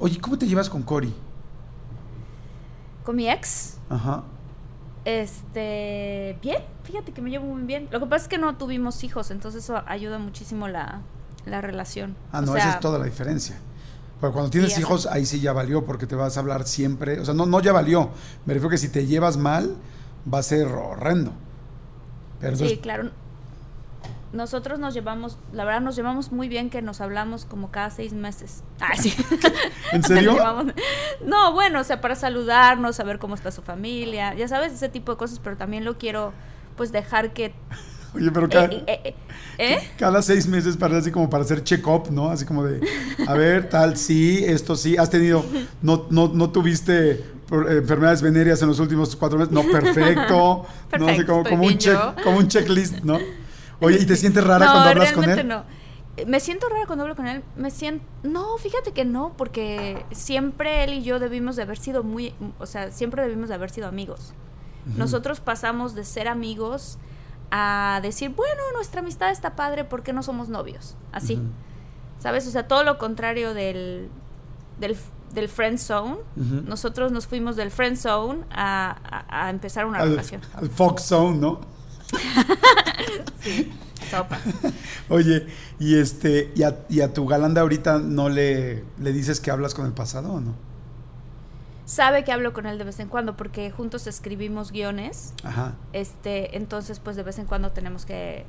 Oye, ¿cómo te llevas con Cory? ¿Con mi ex? Ajá. Este, bien, fíjate que me llevo muy bien. Lo que pasa es que no tuvimos hijos, entonces eso ayuda muchísimo la, la relación. Ah, O no, sea, esa es toda la diferencia. Pero cuando tienes Sí, hijos, ahí sí ya valió, porque te vas a hablar siempre. O sea, no, no ya valió. Me refiero que si te llevas mal, va a ser horrendo. Pero Sí, entonces, claro. Nosotros nos llevamos, la verdad nos llevamos muy bien que nos hablamos como cada seis meses. Ah, sí. ¿En serio? No, bueno, o sea, para saludarnos, saber cómo está su familia, ya sabes, ese tipo de cosas, pero también lo quiero pues dejar que... oye, pero cada, eh, eh, eh, ¿eh? cada seis meses para así como para hacer check-up, ¿no? Así como de, a ver, tal, sí, esto sí, has tenido, no, no, no tuviste eh, enfermedades venéreas en los últimos cuatro meses, no, perfecto, no, así Perfecto, como, como, un check, como un checklist, ¿no? Oye, ¿y te sientes rara no, cuando hablas con realmente él? no. Eh, Me siento rara cuando hablo con él. Me siento. No, fíjate que no, porque siempre él y yo debimos de haber sido muy. O sea, siempre debimos de haber sido amigos. Nosotros pasamos de ser amigos a decir, bueno, nuestra amistad está padre, ¿por qué no somos novios? Así. ¿Sabes? O sea, todo lo contrario del. del del friend zone, nosotros nos fuimos del friend zone a, a- a empezar una al, relación. al Fox Zone, ¿no? Sí, sopa. Oye, y este, y a, y a tu galán de ahorita no le, le dices que hablas con el pasado o no? Sabe que hablo con él de vez en cuando porque juntos escribimos guiones. Ajá. Este, entonces pues de vez en cuando tenemos que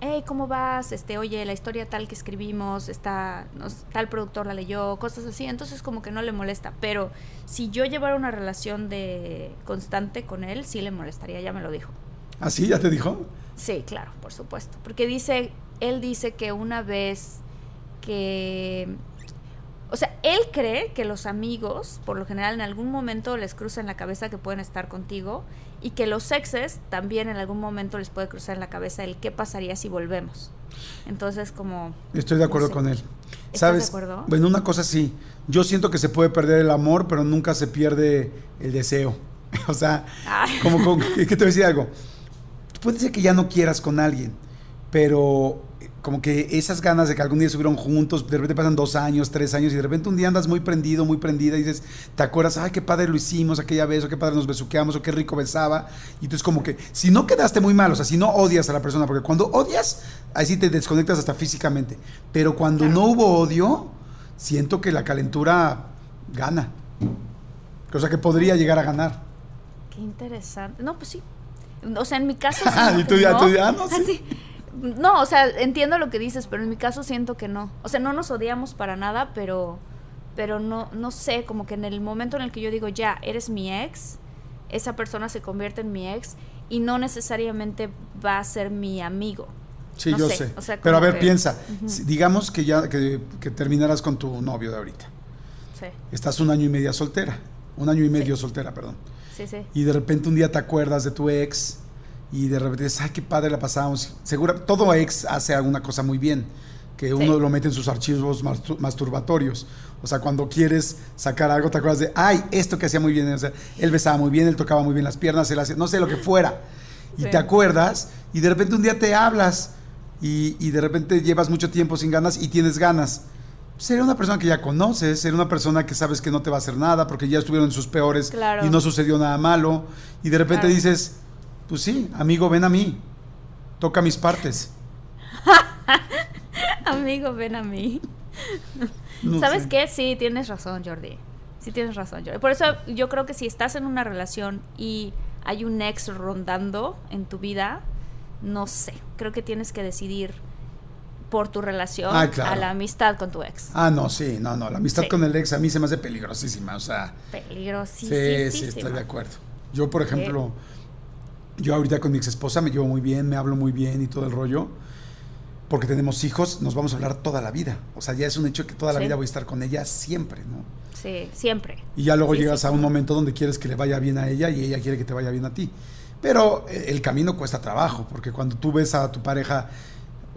hey, ¿cómo vas? Este, oye, la historia tal que escribimos, está, nos- tal productor la leyó, cosas así, entonces como que no le molesta, pero si yo llevara una relación de constante con él, sí le molestaría, ya me lo dijo. ¿Ah, sí? ¿Ya te dijo? Sí, claro, por supuesto. Porque dice, él dice que una vez que... O sea, él cree que los amigos, por lo general, en algún momento les cruza en la cabeza que pueden estar contigo y que los exes también en algún momento les puede cruzar en la cabeza el qué pasaría si volvemos. Entonces, como... Estoy de acuerdo sé. con él. ¿Estás ¿Sabes? de acuerdo? Bueno, una cosa sí. Yo siento que se puede perder el amor, pero nunca se pierde el deseo. o sea, Ay. como, como- es que te voy a decir algo. Puede ser que ya no quieras con alguien, pero eh, como que esas ganas de que algún día estuvieron juntos, de repente pasan dos años, tres años, y de repente un día andas muy prendido, muy prendida, y dices, ¿te acuerdas? Ay, qué padre lo hicimos aquella vez, o qué padre nos besuqueamos, o qué rico besaba. Y entonces como que, si no quedaste muy mal, o sea, si no odias a la persona, porque cuando odias, ahí sí te desconectas hasta físicamente. Pero cuando Claro. no hubo odio, siento que la calentura gana. O sea, que podría llegar a ganar. Qué interesante. No, pues sí. O sea, en mi caso... Ah, siento y tú ya- no. tú ya, ah, no, sí. Así. No, o sea, entiendo lo que dices, pero en mi caso siento que no. O sea, no nos odiamos para nada, pero, pero no, no sé, como que en el momento en el que yo digo, ya, eres mi ex, esa persona se convierte en mi ex y no necesariamente va a ser mi amigo. Sí, No yo sé, sé. o sea, Pero a ver, que- piensa. Digamos que ya que, que terminaras con tu novio de ahorita. Sí, Estás un año y medio soltera. Un año y medio soltera, perdón. Sí, sí. Y de repente un día te acuerdas de tu ex y de repente dices, ay, qué padre la pasamos. Segura, todo ex hace alguna cosa muy bien, que uno Sí. lo mete en sus archivos mastur- masturbatorios. O sea, cuando quieres sacar algo, te acuerdas de, ay, esto que hacía muy bien. O sea, él besaba muy bien, él tocaba muy bien las piernas, él hacía, no sé, lo que fuera. Y Sí. te acuerdas y de repente un día te hablas y, y de repente llevas mucho tiempo sin ganas y tienes ganas. Sería una persona que ya conoces, sería una persona que sabes que no te va a hacer nada porque ya estuvieron en sus peores Claro. y no sucedió nada malo. Y de repente Claro. dices, pues sí, amigo, ven a mí, toca mis partes. Amigo, ven a mí. No ¿Sabes sé. qué? Sí, tienes razón, Jordi. Sí, tienes razón, Jordi. Por eso yo creo que si estás en una relación y hay un ex rondando en tu vida, no sé. Creo que tienes que decidir por tu relación Ah, claro. a la amistad con tu ex. Ah, no, sí, no, no, la amistad Sí. con el ex a mí se me hace peligrosísima, o sea, Peligrosísima. sí, sí, estoy de acuerdo. Yo, por ejemplo, yo ahorita con mi ex esposa me llevo muy bien, me hablo muy bien y todo el rollo, porque tenemos hijos, nos vamos a hablar toda la vida. O sea, ya es un hecho que toda la Sí. vida voy a estar con ella siempre, ¿no? Sí, siempre. Y ya luego llegas a un momento donde quieres que le vaya bien a ella y ella quiere que te vaya bien a ti. Pero eh, el camino cuesta trabajo, porque cuando tú ves a tu pareja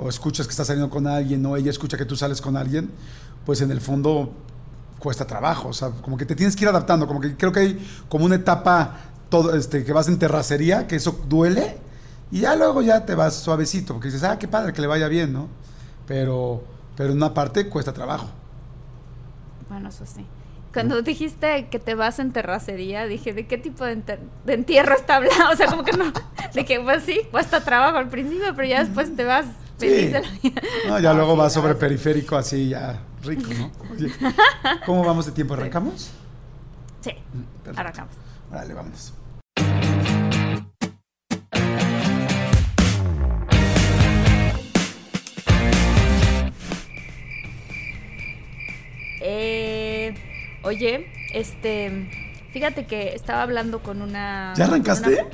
o escuchas que estás saliendo con alguien o ella escucha que tú sales con alguien, pues en el fondo cuesta trabajo. O sea, como que te tienes que ir adaptando. Como que creo que hay como una etapa todo, este, que vas en terracería, que eso duele, y ya luego ya te vas suavecito, porque dices, ah, qué padre, que le vaya bien, ¿no? Pero, pero en una parte cuesta trabajo. Bueno, eso sí. Cuando dijiste que te vas en terracería, dije, ¿de qué tipo de, de entierro está hablando? O sea, como que no. De que, pues sí, cuesta trabajo al principio, pero ya después te vas feliz Sí. de la vida. No, ya luego sí, va sobre periférico así ya rico, ¿no? Oye, ¿cómo vamos de tiempo? ¿Arrancamos? Sí, Perfecto. arrancamos. Órale, vámonos. Eh, oye, este, fíjate que estaba hablando con una... ¿Ya arrancaste? una-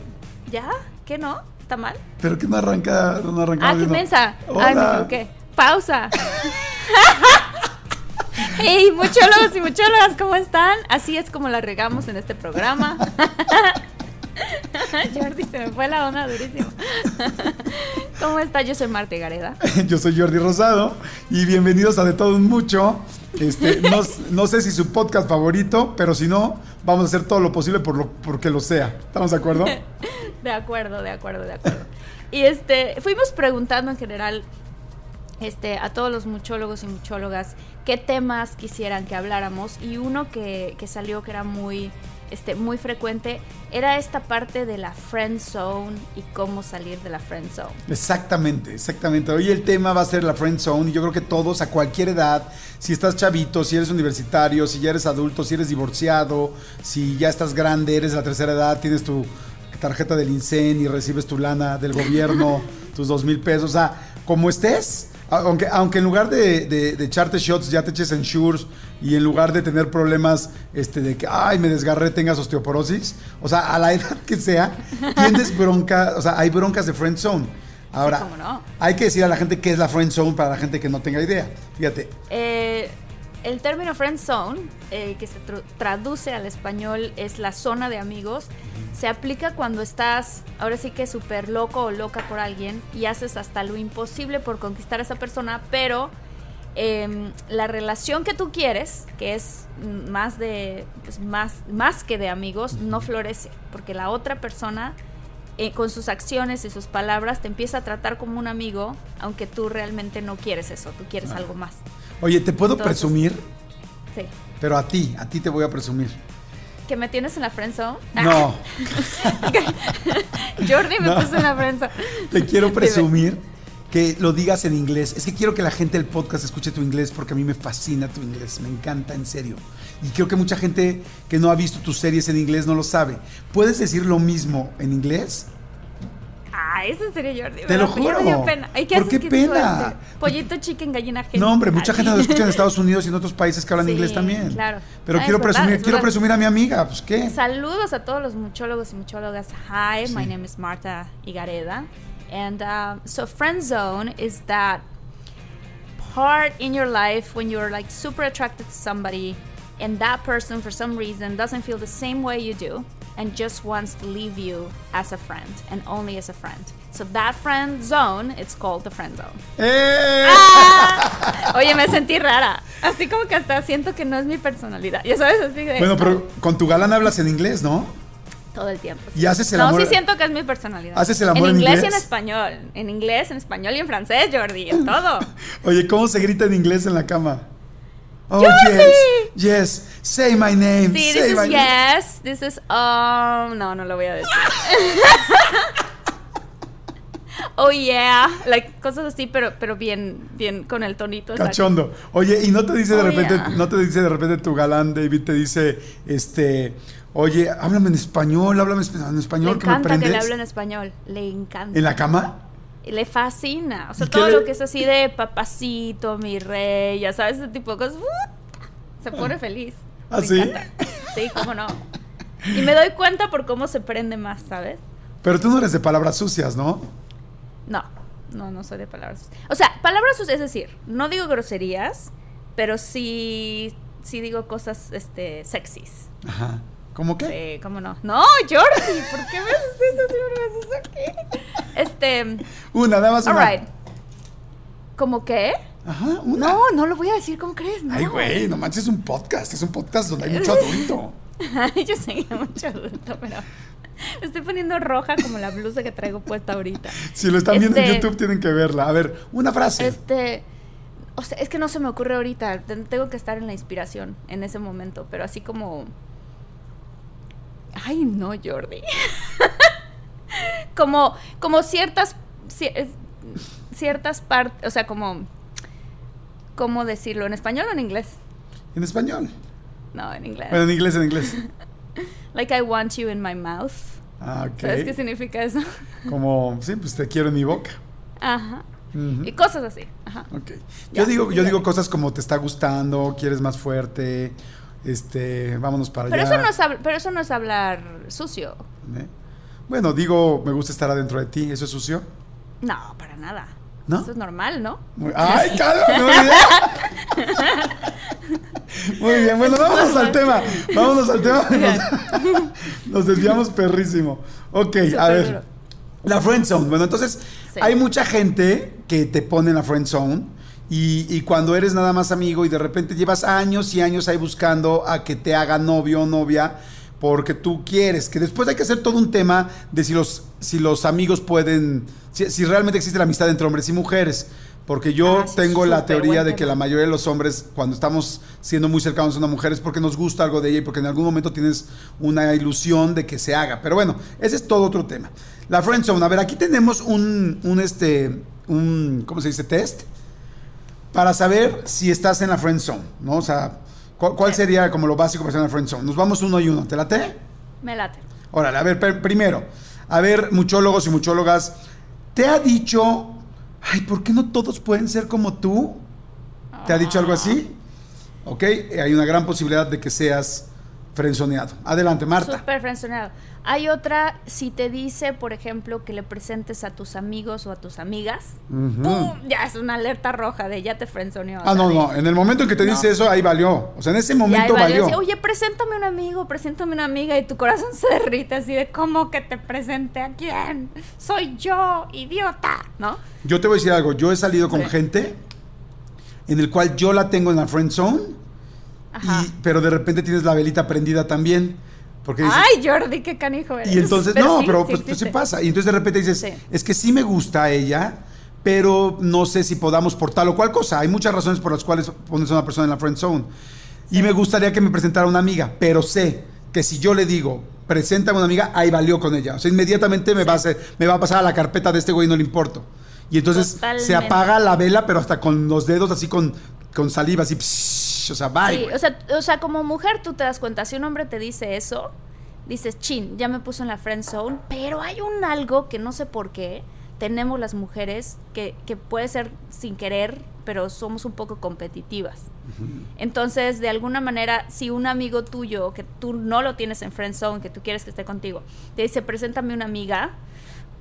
¿Ya? ¿Qué no? ¿Está mal? Pero que no arranca, no arranca. Ah, qué mensa. Ay, me equivoqué. Pausa. Hey, muchólogos y muchólogas, ¿cómo están? Así es como la regamos en este programa. Jordi, se me fue la onda durísimo. ¿Cómo está? Yo soy Marta Gareda. Yo soy Jordi Rosado y bienvenidos a De Todo Un Mucho. Este, no, no sé si su podcast favorito, pero si no, vamos a hacer todo lo posible por lo, porque lo sea. ¿Estamos de acuerdo? De acuerdo, de acuerdo, de acuerdo. Y este, fuimos preguntando en general este, a todos los muchólogos y muchólogas qué temas quisieran que habláramos y uno que, que salió que era muy, este, muy frecuente era esta parte de la friend zone y cómo salir de la friend zone. Exactamente, exactamente. Hoy el tema va a ser la friend zone y yo creo que todos a cualquier edad, si estás chavito, si eres universitario, si ya eres adulto, si eres divorciado, si ya estás grande, eres de la tercera edad, tienes tu tarjeta del INSEN y recibes tu lana del gobierno, tus dos mil pesos, o sea, como estés, aunque, aunque en lugar de, de, de echarte shots ya te eches ensures y en lugar de tener problemas este, de que, ay, me desgarré, tengas osteoporosis, o sea, a la edad que sea, tienes bronca, o sea, hay broncas de friend zone. Ahora, no. hay que decir a la gente qué es la friend zone para la gente que no tenga idea. Fíjate, Eh, el término friend zone, eh, que se traduce al español, es la zona de amigos. Se aplica cuando estás, ahora sí que súper loco o loca por alguien y haces hasta lo imposible por conquistar a esa persona, pero em, la relación que tú quieres, que es más de pues, más, más que de amigos, no florece, porque la otra persona eh, con sus acciones y sus palabras te empieza a tratar como un amigo, aunque tú realmente no quieres eso, tú quieres algo más. Oye, ¿te puedo Entonces- presumir? Sí. Pero a ti, a ti te voy a presumir. ¿Que me tienes en la friendzone? No, Jordi me No. puso en la friendzone. te quiero Dime. presumir que lo digas en inglés. Es que quiero que la gente del podcast escuche tu inglés porque a mí me fascina tu inglés, me encanta en serio. Y creo que mucha gente que no ha visto tus series en inglés no lo sabe. ¿Puedes decir lo mismo en inglés? Ah, eso en serio, Jordi. Te lo ya me dio juro. pena. Ay, ¿Por haces qué pena? Pollito, chicken, gallina, gente. No, hombre, mucha Ay. gente lo escucha en Estados Unidos y en otros países que hablan Sí, inglés también. claro. Pero Ah, quiero es verdad, presumir, es quiero verdad. presumir a mi amiga, pues qué. Saludos a todos los muchólogos y muchólogas. Hi, my Sí. name is Marta Igareda. And um, so, friend zone is that part in your life when you're like super attracted to somebody and that person for some reason doesn't feel the same way you do and just wants to leave you as a friend and only as a friend. So that friend zone, it's called the friend zone. ¡Eh! Ah. Oye, me sentí rara. Así como que hasta siento que no es mi personalidad. Ya sabes, así de Bueno, pero con tu galán hablas en inglés, ¿no? todo el tiempo. Y haces el no, amor- sí siento que es mi personalidad. ¿Haces el amor en inglés? y en inglés? español. En inglés, en español y en francés, Jordi. En todo. Oye, ¿cómo se grita en inglés en la cama? Oh, Jordi! yes, yes, say my name, Sí, say this is my name. yes. This is um. No, no lo voy a decir. oh yeah, like cosas así, pero pero bien bien con el tonito. exacto. Cachondo. Oye, y no te dice de Oh, repente, yeah. no te dice de repente tu galán, David, te dice, este, oye, háblame en español, háblame en Le español, que me encanta que, le hable en español. Le encanta. ¿En la cama? Le fascina. O sea, ¿Y qué todo le- lo que es así de papacito, mi rey, ya sabes, ese tipo de cosas. ¡uh! Se pone feliz. ¿Ah, Me sí? encanta. Sí, cómo no. Y me doy cuenta por cómo se prende más, ¿sabes? Pero tú no eres de palabras sucias, ¿no? No. no, no soy de palabras sucias. O sea, palabras sucias, es decir, no digo groserías, pero sí, sí digo cosas, este, sexys. Ajá. ¿Cómo qué? Sí, ¿cómo no? No, Jordi, ¿por qué me haces eso? Siempre me haces aquí. Este, Una, nada más una. alright. ¿Cómo qué? Ajá, una. No, no lo voy a decir, ¿cómo crees? No. Ay, güey, no manches, es un podcast. Es un podcast donde hay mucho adulto. Ay, yo sé que mucho adulto, pero me estoy poniendo roja como la blusa que traigo puesta ahorita. Si lo están viendo en Este- YouTube, tienen que verla. A ver, una frase. Este, o sea, es que no se me ocurre ahorita. Ten- Tengo que estar en la inspiración en ese momento, pero así como. Ay, no, Jordi. como, como ciertas, ciertas partes, o sea, como, ¿cómo decirlo? ¿En español o en inglés? En español. No, en inglés. Bueno, en inglés, en inglés. Like I want you in my mouth. Ah, ok. ¿Sabes qué significa eso? Como, sí, pues te quiero en mi boca. Ajá. Y cosas así. Ajá. Ok. Ya, Yo digo, yo digo cosas como te está gustando, quieres más fuerte, este, vámonos para Pero allá. eso, no es, hab- pero eso no es hablar sucio. ¿eh? Bueno, digo, me gusta estar adentro de ti, ¿eso es sucio? No, para nada. ¿No? Eso es normal, ¿no? Muy- ¡Ay, cálmate! Muy bien. Bueno, vámonos al tema. Vámonos al tema. Nos, nos desviamos perrísimo. Ok, a ver. duro. La friend zone. Bueno, entonces Sí. hay mucha gente que te pone en la friend zone y, y cuando eres nada más amigo y de repente llevas años y años ahí buscando a que te haga novio o novia porque tú quieres, que después hay que hacer todo un tema de si los, si los amigos pueden, si, si realmente existe la amistad entre hombres y mujeres. Porque yo Ah, sí, tengo la teoría de que la mayoría de los hombres, cuando estamos siendo muy cercanos a una mujer, es porque nos gusta algo de ella y porque en algún momento tienes una ilusión de que se haga. Pero bueno, ese es todo otro tema. La friend zone. A ver, aquí tenemos un, un este, un, ¿cómo se dice? Test para saber si estás en la friend zone, ¿no? O sea, ¿cuál, sería como lo básico para estar en la friend zone? Nos vamos uno y uno. ¿Te late? Me late. Órale, a ver, primero, a ver, muchólogos y muchólogas, ¿te ha dicho, ay, ¿por qué no todos pueden ser como tú? ¿Te ha dicho algo así? Ok, eh, hay una gran posibilidad de que seas frenzoneado. Adelante, Marta. Súper frenzoneado. Hay otra, si te dice, por ejemplo, que le presentes a tus amigos o a tus amigas. ¡pum! Ya es una alerta roja de ya te frenzoneó. Ah, no, no, en el momento en que te No. dice eso, ahí valió. O sea, en ese momento valió. decía, Oye, preséntame un amigo, preséntame una amiga y tu corazón se derrite así de ¿cómo que te presente a quién? Soy yo, idiota, ¿no? Yo te voy a decir algo, yo he salido con Sí. gente en el cual yo la tengo en la friend zone, Ajá. y, pero de repente tienes la velita prendida también. Porque dices, Ay, Jordi, qué canijo eres. Y entonces, no, sí, pero sí pues, pues, sí pasa. Y entonces de repente dices, Sí. es que sí me gusta a ella, pero no sé si podamos por tal o cual cosa. Hay muchas razones por las cuales pones a una persona en la friend zone. Y me gustaría que me presentara una amiga, pero sé que si yo le digo, presenta a una amiga, ahí valió con ella. O sea, inmediatamente me, va a hacer- me va a pasar a la carpeta de este güey, no le importo. Y entonces se apaga la vela, pero hasta con los dedos así con, con saliva, así, psh, o sea, bye. Sí, o sea, o sea, como mujer tú te das cuenta, si un hombre te dice eso, dices, chin, ya me puso en la friend zone, pero hay un algo que no sé por qué tenemos las mujeres que, que puede ser sin querer, pero somos un poco competitivas. Entonces, de alguna manera, si un amigo tuyo, que tú no lo tienes en friend zone, que tú quieres que esté contigo, te dice, preséntame una amiga,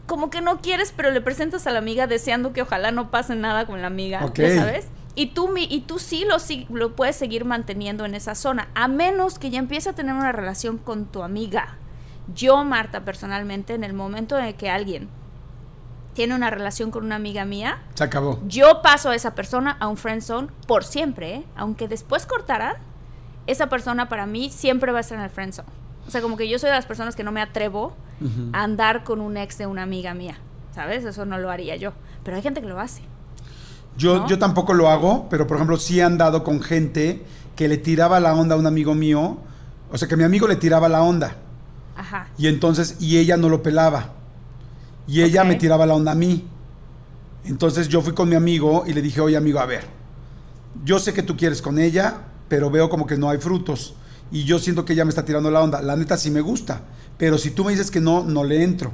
como que no quieres, pero le presentas a la amiga deseando que ojalá no pase nada con la amiga, sabes. Y tú, mi- y tú sí lo, puedes seguir manteniendo en esa zona, a menos que ya empiece a tener una relación con tu amiga. Yo, Marta, personalmente, en el momento en el que alguien tiene una relación con una amiga mía, Se acabó. yo paso a esa persona a un friend zone por siempre, ¿eh? aunque después cortaran, esa persona para mí siempre va a estar en el friend zone. O sea, como que yo soy de las personas que no me atrevo a andar con un ex de una amiga mía, ¿sabes? Eso no lo haría yo. Pero hay gente que lo hace. Yo, ¿no? yo tampoco lo hago, pero por ejemplo sí he andado con gente que le tiraba la onda a un amigo mío, o sea que mi amigo le tiraba la onda Ajá. y entonces y ella no lo pelaba y ella me tiraba la onda a mí. Entonces yo fui con mi amigo y le dije, oye amigo, a ver, yo sé que tú quieres con ella, pero veo como que no hay frutos y yo siento que ella me está tirando la onda. La neta sí me gusta, pero si tú me dices que no, no le entro.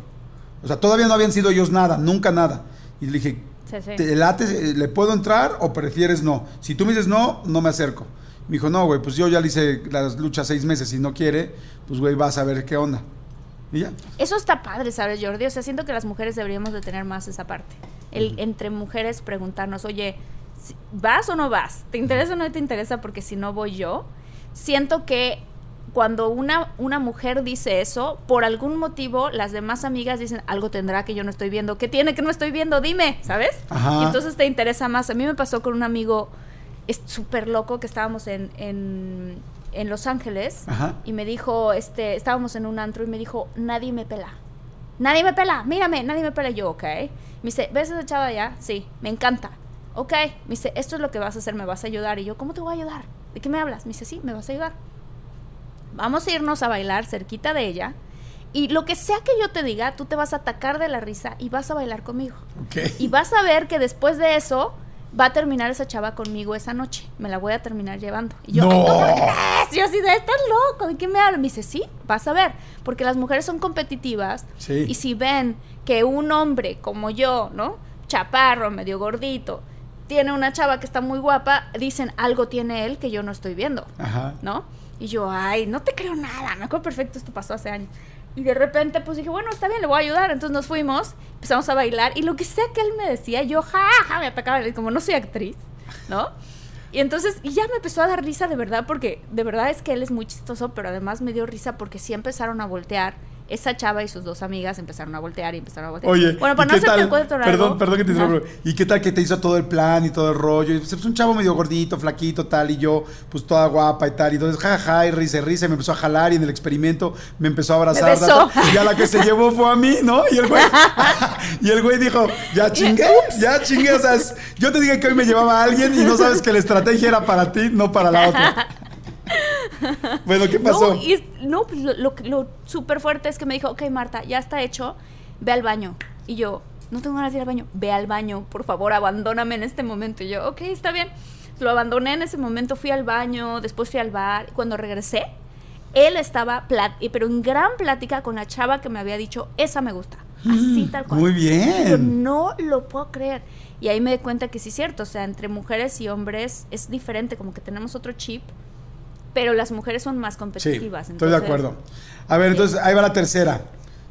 O sea, todavía no habían sido ellos nada, nunca nada. Y le dije, Sí, sí. ¿Te late, eh, ¿Le puedo entrar o prefieres no? Si tú me dices no, no me acerco. Me dijo, no, güey, pues yo ya le hice las luchas seis meses y no quiere, pues güey, vas a ver qué onda. Y ya. Eso está padre, ¿sabes, Jordi? O sea, siento que las mujeres deberíamos de tener más esa parte. El entre mujeres preguntarnos, oye, si- ¿vas o no vas? ¿Te interesa o no te interesa? Porque si no voy yo, siento que cuando una, una mujer dice eso, por algún motivo las demás amigas dicen, algo tendrá que yo no estoy viendo. ¿Qué tiene que no estoy viendo? Dime, ¿sabes? Ajá. Y entonces te interesa más. A mí me pasó con un amigo súper loco que estábamos en, en, en Los Ángeles Ajá. y me dijo, este, estábamos en un antro y me dijo, nadie me pela. Nadie me pela, mírame, nadie me pela. Y yo, ok. Me dice, ¿ves a esa chava allá? Sí, me encanta. Ok. Me dice, esto es lo que vas a hacer, me vas a ayudar. Y yo, ¿cómo te voy a ayudar? ¿De qué me hablas? Me dice, sí, me vas a ayudar. Vamos a irnos a bailar cerquita de ella. Y lo que sea que yo te diga, tú te vas a atacar de la risa y vas a bailar conmigo. Y vas a ver que después de eso va a terminar esa chava conmigo esa noche. Me la voy a terminar llevando. Y yo, No. "Ay, ¿cómo crees? Yo así de, estás loco, ¿de qué me hablas? Me dice, sí, vas a ver. Porque las mujeres son competitivas. Sí. Y si ven que un hombre como yo, ¿no? Chaparro, medio gordito, tiene una chava que está muy guapa, dicen, algo tiene él que yo no estoy viendo. Ajá. ¿no? Y yo, ay, no te creo nada, me acuerdo perfecto, esto pasó hace años. Y de repente, pues dije, bueno, está bien, le voy a ayudar. Entonces nos fuimos, empezamos a bailar, y lo que sea que él me decía, yo, ja, ja, me atacaba, como no soy actriz, ¿no? Y entonces, y ya me empezó a dar risa de verdad, porque de verdad es que él es muy chistoso, pero además me dio risa porque sí empezaron a voltear. Esa chava y sus dos amigas empezaron a voltear y empezaron a voltear. Oye, bueno, ¿y para no hacerte el cuento largo. Perdón, perdón que te interrumpa. ¿Y qué tal que te hizo todo el plan y todo el rollo? Y, pues, un chavo medio gordito, flaquito, tal, y yo, pues toda guapa y tal. Y entonces, jajaja, y risa, y risa, y me empezó a jalar y en el experimento me empezó a abrazar. Besó. Y a la que se llevó fue a mí, ¿no? Y el güey, y el güey dijo, ya chingué, ya chingué. O sea, yo te dije que hoy me llevaba a alguien y no sabes que la estrategia era para ti, no para la otra. Bueno, ¿qué pasó? No, y no, pues lo, lo, lo súper fuerte es que me dijo, ok, Marta, ya está hecho, ve al baño. Y yo, no tengo ganas de ir al baño, ve al baño, por favor, abandóname en este momento. Y yo, ok, está bien. Lo abandoné en ese momento, fui al baño, después fui al bar. Cuando regresé, él estaba, pero en gran plática con la chava que me había dicho, esa me gusta. Así tal cual. Mm, Muy Yo bien. no lo puedo creer. Y ahí me di cuenta que sí es cierto, o sea, entre mujeres y hombres es diferente, como que tenemos otro chip, pero las mujeres son más Sí, competitivas. estoy de acuerdo. A ver, entonces ahí va la tercera.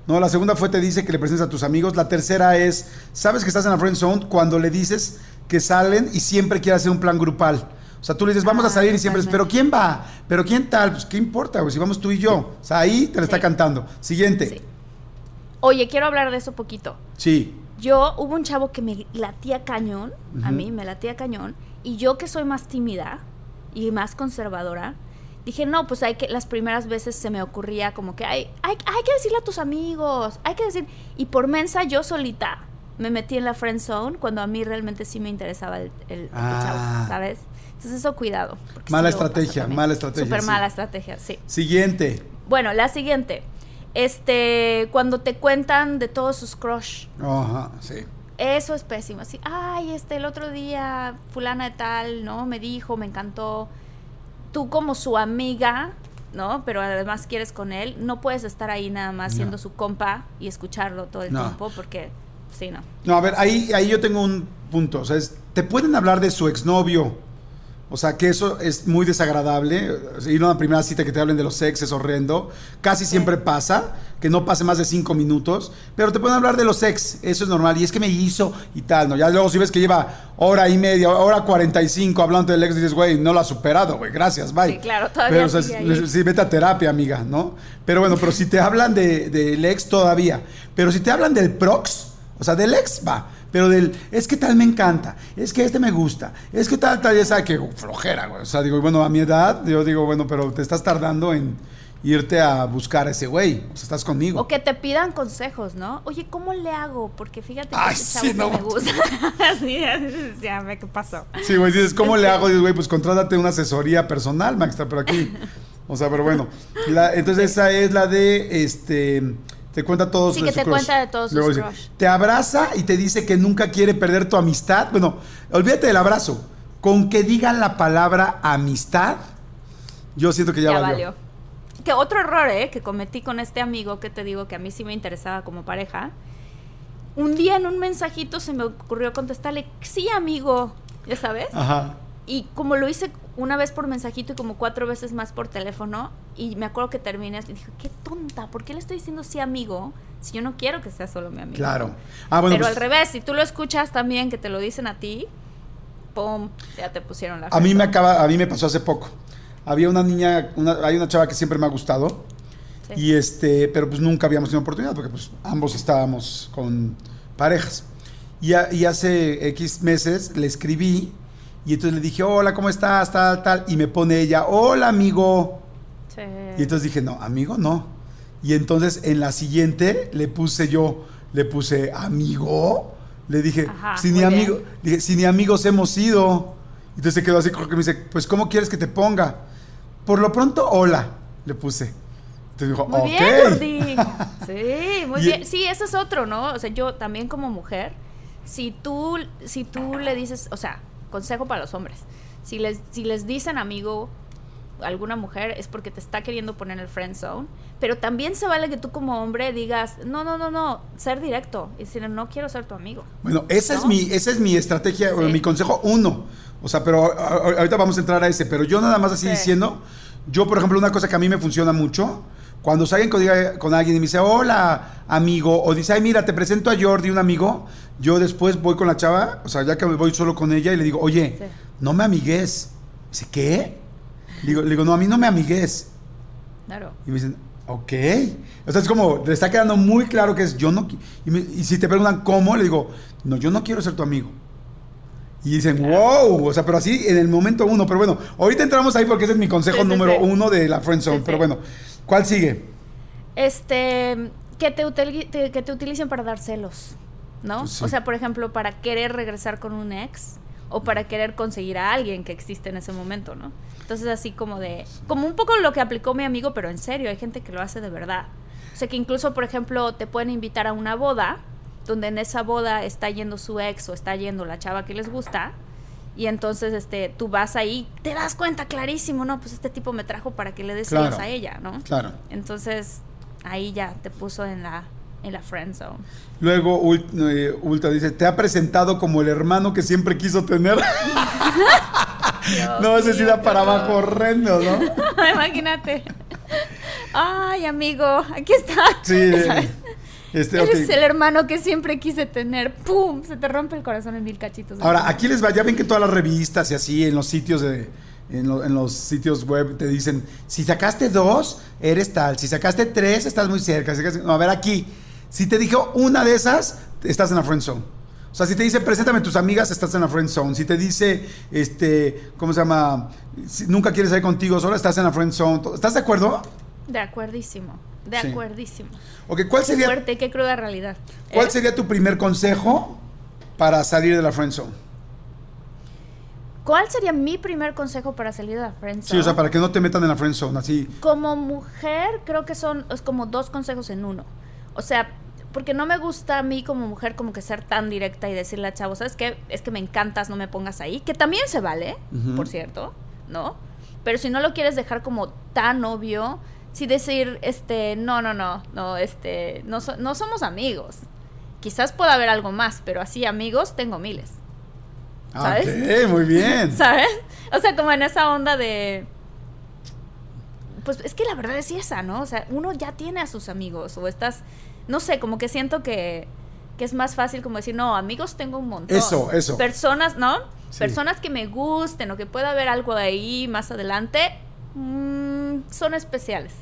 No, la segunda fue te dice que le presentes a tus amigos. La tercera es, sabes que estás en la friend zone cuando le dices que salen y siempre quiere hacer un plan grupal. O sea, tú le dices, vamos a Ah, salir y siempre es, pero. ¿quién va? ¿Pero quién tal? Pues, ¿qué importa? güey? si vamos tú y yo. O sea, ahí te la está Sí. cantando. Siguiente. Sí. Oye, quiero hablar de eso poquito. Sí. Yo, hubo un chavo que me latía cañón, a mí me latía cañón, y yo que soy más tímida y más conservadora, dije, no, pues hay que, las primeras veces se me ocurría como que hay, hay, hay que decirle a tus amigos, hay que decir, y por mensa yo solita me metí en la friend zone cuando a mí realmente sí me interesaba el, el- el Ah. chavo, ¿sabes? Entonces eso cuidado. Mala estrategia, mala estrategia, Súper sí. mala estrategia, sí. Siguiente. Bueno, la siguiente. Este, cuando te cuentan de todos sus crush. Ajá, sí. Eso es pésimo. Así, ay, este, el otro día, fulana de tal, ¿no? Me dijo, me encantó. Tú como su amiga, ¿no? Pero además quieres con él, no puedes estar ahí nada más No. siendo su compa y escucharlo todo el No. tiempo porque, sí, no. No, a ver, ahí, ahí yo tengo un punto. O sea, es- te pueden hablar de su exnovio. O sea, que eso es muy desagradable. Ir a una primera cita que te hablen de los ex es horrendo. Casi siempre pasa, que no pase más de cinco minutos. Pero te pueden hablar de los ex, eso es normal. Y es que me hizo y tal, ¿no? Ya luego si ves que lleva hora y media, hora cuarenta y cinco hablando del ex, dices, güey, no lo ha superado, güey, gracias, bye. Sí, claro, todavía Pero, o sea, sigue ahí. sí, vete a terapia, amiga, ¿no? Pero bueno, pero si te hablan de- del ex todavía. Pero si te hablan del prox, o sea, del ex va. Pero del, es que tal me encanta, es que este me gusta, es que tal, tal, ya sabe que uh, flojera, güey. O sea, digo, bueno, a mi edad, yo digo, bueno, pero te estás tardando en irte a buscar a ese güey. O sea, estás conmigo. O que te pidan consejos, ¿no? Oye, ¿cómo le hago? Porque fíjate que Ay, este chavo sí, no. me gusta. sí, ya ve qué pasó. Sí, güey, dices, ¿cómo le hago? Dices, güey, pues contrátate una asesoría personal, Max, por aquí. O sea, pero bueno. La- entonces esa es la de, este, te cuenta todos Sí, que te crush. cuenta de todos sus dice, crush. Te abraza y te dice que nunca quiere perder tu amistad. Bueno, olvídate del abrazo. Con que digan la palabra amistad, yo siento que ya, ya valió. valió. Que otro error, ¿eh? Que cometí con este amigo que te digo que a mí sí me interesaba como pareja. Un día en un mensajito se me ocurrió contestarle, sí, amigo, ya sabes. Ajá. Y como lo hice una vez por mensajito y como cuatro veces más por teléfono, y me acuerdo que terminé y dije, qué tonta, ¿por qué le estoy diciendo sí amigo si yo no quiero que sea solo mi amigo? Claro. Ah, bueno, Pero pues, al revés, si tú lo escuchas también, que te lo dicen a ti, ¡pum! Ya te pusieron la a mí me acaba, a mí me pasó hace poco. Había una niña, una- hay una chava que siempre me ha gustado. Sí. Y este, pero pues nunca habíamos tenido oportunidad porque pues ambos estábamos con parejas. Y, a- y hace X meses le escribí y entonces le dije, hola, ¿cómo estás? Tal, tal. Y me pone ella, hola, amigo. Sí. Y entonces dije, no, amigo, no. Y entonces en la siguiente le puse yo, le puse, amigo. Le dije, Ajá, si ni amigo, dije, si ni amigos hemos sido. Y entonces se quedó así, como que me dice, pues, ¿cómo quieres que te ponga? Por lo pronto, hola, le puse. Entonces dijo, Muy bien, Gordi. Sí, muy Y- bien. Sí, ese es otro, ¿no? O sea, yo también como mujer, si tú, si tú le dices, o sea, consejo para los hombres, si les, si les dicen amigo a alguna mujer es porque te está queriendo poner en el friend zone, pero también se vale que tú como hombre digas, no, no, no, no, ser directo, y decir, no quiero ser tu amigo. Bueno, esa es mi, esa es mi estrategia, o mi consejo uno. O sea, pero ahorita vamos a entrar a ese. Pero yo nada más así Sí. diciendo, yo por ejemplo, una cosa que a mí me funciona mucho, cuando salgan con, con alguien y me dice, hola, amigo, o dice, ay, mira, te presento a Jordi, un amigo, yo después voy con la chava, o sea, ya que me voy solo con ella y le digo, oye, Sí. no me amigues. Dice, ¿qué? Le digo, le digo, no, a mí no me amigues. Claro. Y me dicen, ok. O sea, es como, le está quedando muy claro que es yo no. Y, me- y si te preguntan cómo, le digo, no, yo no quiero ser tu amigo. Y dicen, wow. O sea, pero así en el momento uno. Pero bueno, ahorita entramos ahí porque ese es mi consejo Sí, número sí. uno de la friend zone. Pero bueno, ¿cuál sigue? Este, que te, que te utilicen para dar celos, ¿no? Pues sí. O sea, por ejemplo, para querer regresar con un ex o para querer conseguir a alguien que existe en ese momento, ¿no? Entonces así como de, como un poco lo que aplicó mi amigo, pero en serio, hay gente que lo hace de verdad. O sea, que incluso, por ejemplo, te pueden invitar a una boda, donde en esa boda está yendo su ex o está yendo la chava que les gusta. Y entonces este, tú vas ahí, te das cuenta clarísimo, ¿no? Pues este tipo me trajo para que le des Claro. a ella, ¿no? Claro. Entonces, ahí ya te puso en la, en la friend zone. Luego eh, Ultra dice, te ha presentado como el hermano que siempre quiso tener. no, ese sí da para abajo horrendo, ¿no? Imagínate. Ay, amigo, aquí está. Sí. ¿Sabes? Este, Eres ok. el hermano que siempre quise tener. ¡Pum! Se te rompe el corazón en mil cachitos. Ahora, aquí les va, ya ven que en todas las revistas y así, en los sitios de, en, lo- en los sitios web te dicen, si sacaste dos, eres tal, si sacaste tres, estás muy cerca. si sacaste- no, a ver aquí, si te dijo una de esas, estás en la friend zone. O sea, si te dice, preséntame tus amigas, estás en la friend zone. Si te dice, este, ¿cómo se llama? Si nunca quieres salir contigo solo, estás en la friend zone. ¿Estás de acuerdo? De acuerdísimo. De Sí. acuerdísimo. Ok, ¿cuál Qué sería, fuerte, qué cruda realidad. ¿cuál ¿Eh? sería tu primer consejo para salir de la friend zone? ¿Cuál sería mi primer consejo para salir de la friend Sí, zone? o sea, para que no te metan en la friend zone, así. Como mujer, creo que son es como dos consejos en uno. O sea, porque no me gusta a mí como mujer como que ser tan directa y decirle a chavo, ¿sabes qué? Es que me encantas, no me pongas ahí. Que también se vale, por cierto, ¿no? Pero si no lo quieres dejar como tan obvio, sí decir, este, no, no, no, no, este, no, so- no somos amigos. Quizás pueda haber algo más, pero así amigos tengo miles. ¿Sabes? Ok, muy bien. ¿Sabes? O sea, como en esa onda de. Pues es que la verdad es esa, ¿no? O sea, uno ya tiene a sus amigos o estás. No sé, como que siento que, que es más fácil como decir, no, amigos tengo un montón. Eso, eso. Personas, ¿no? Sí. Personas que me gusten o que pueda haber algo de ahí más adelante, mm, son especiales.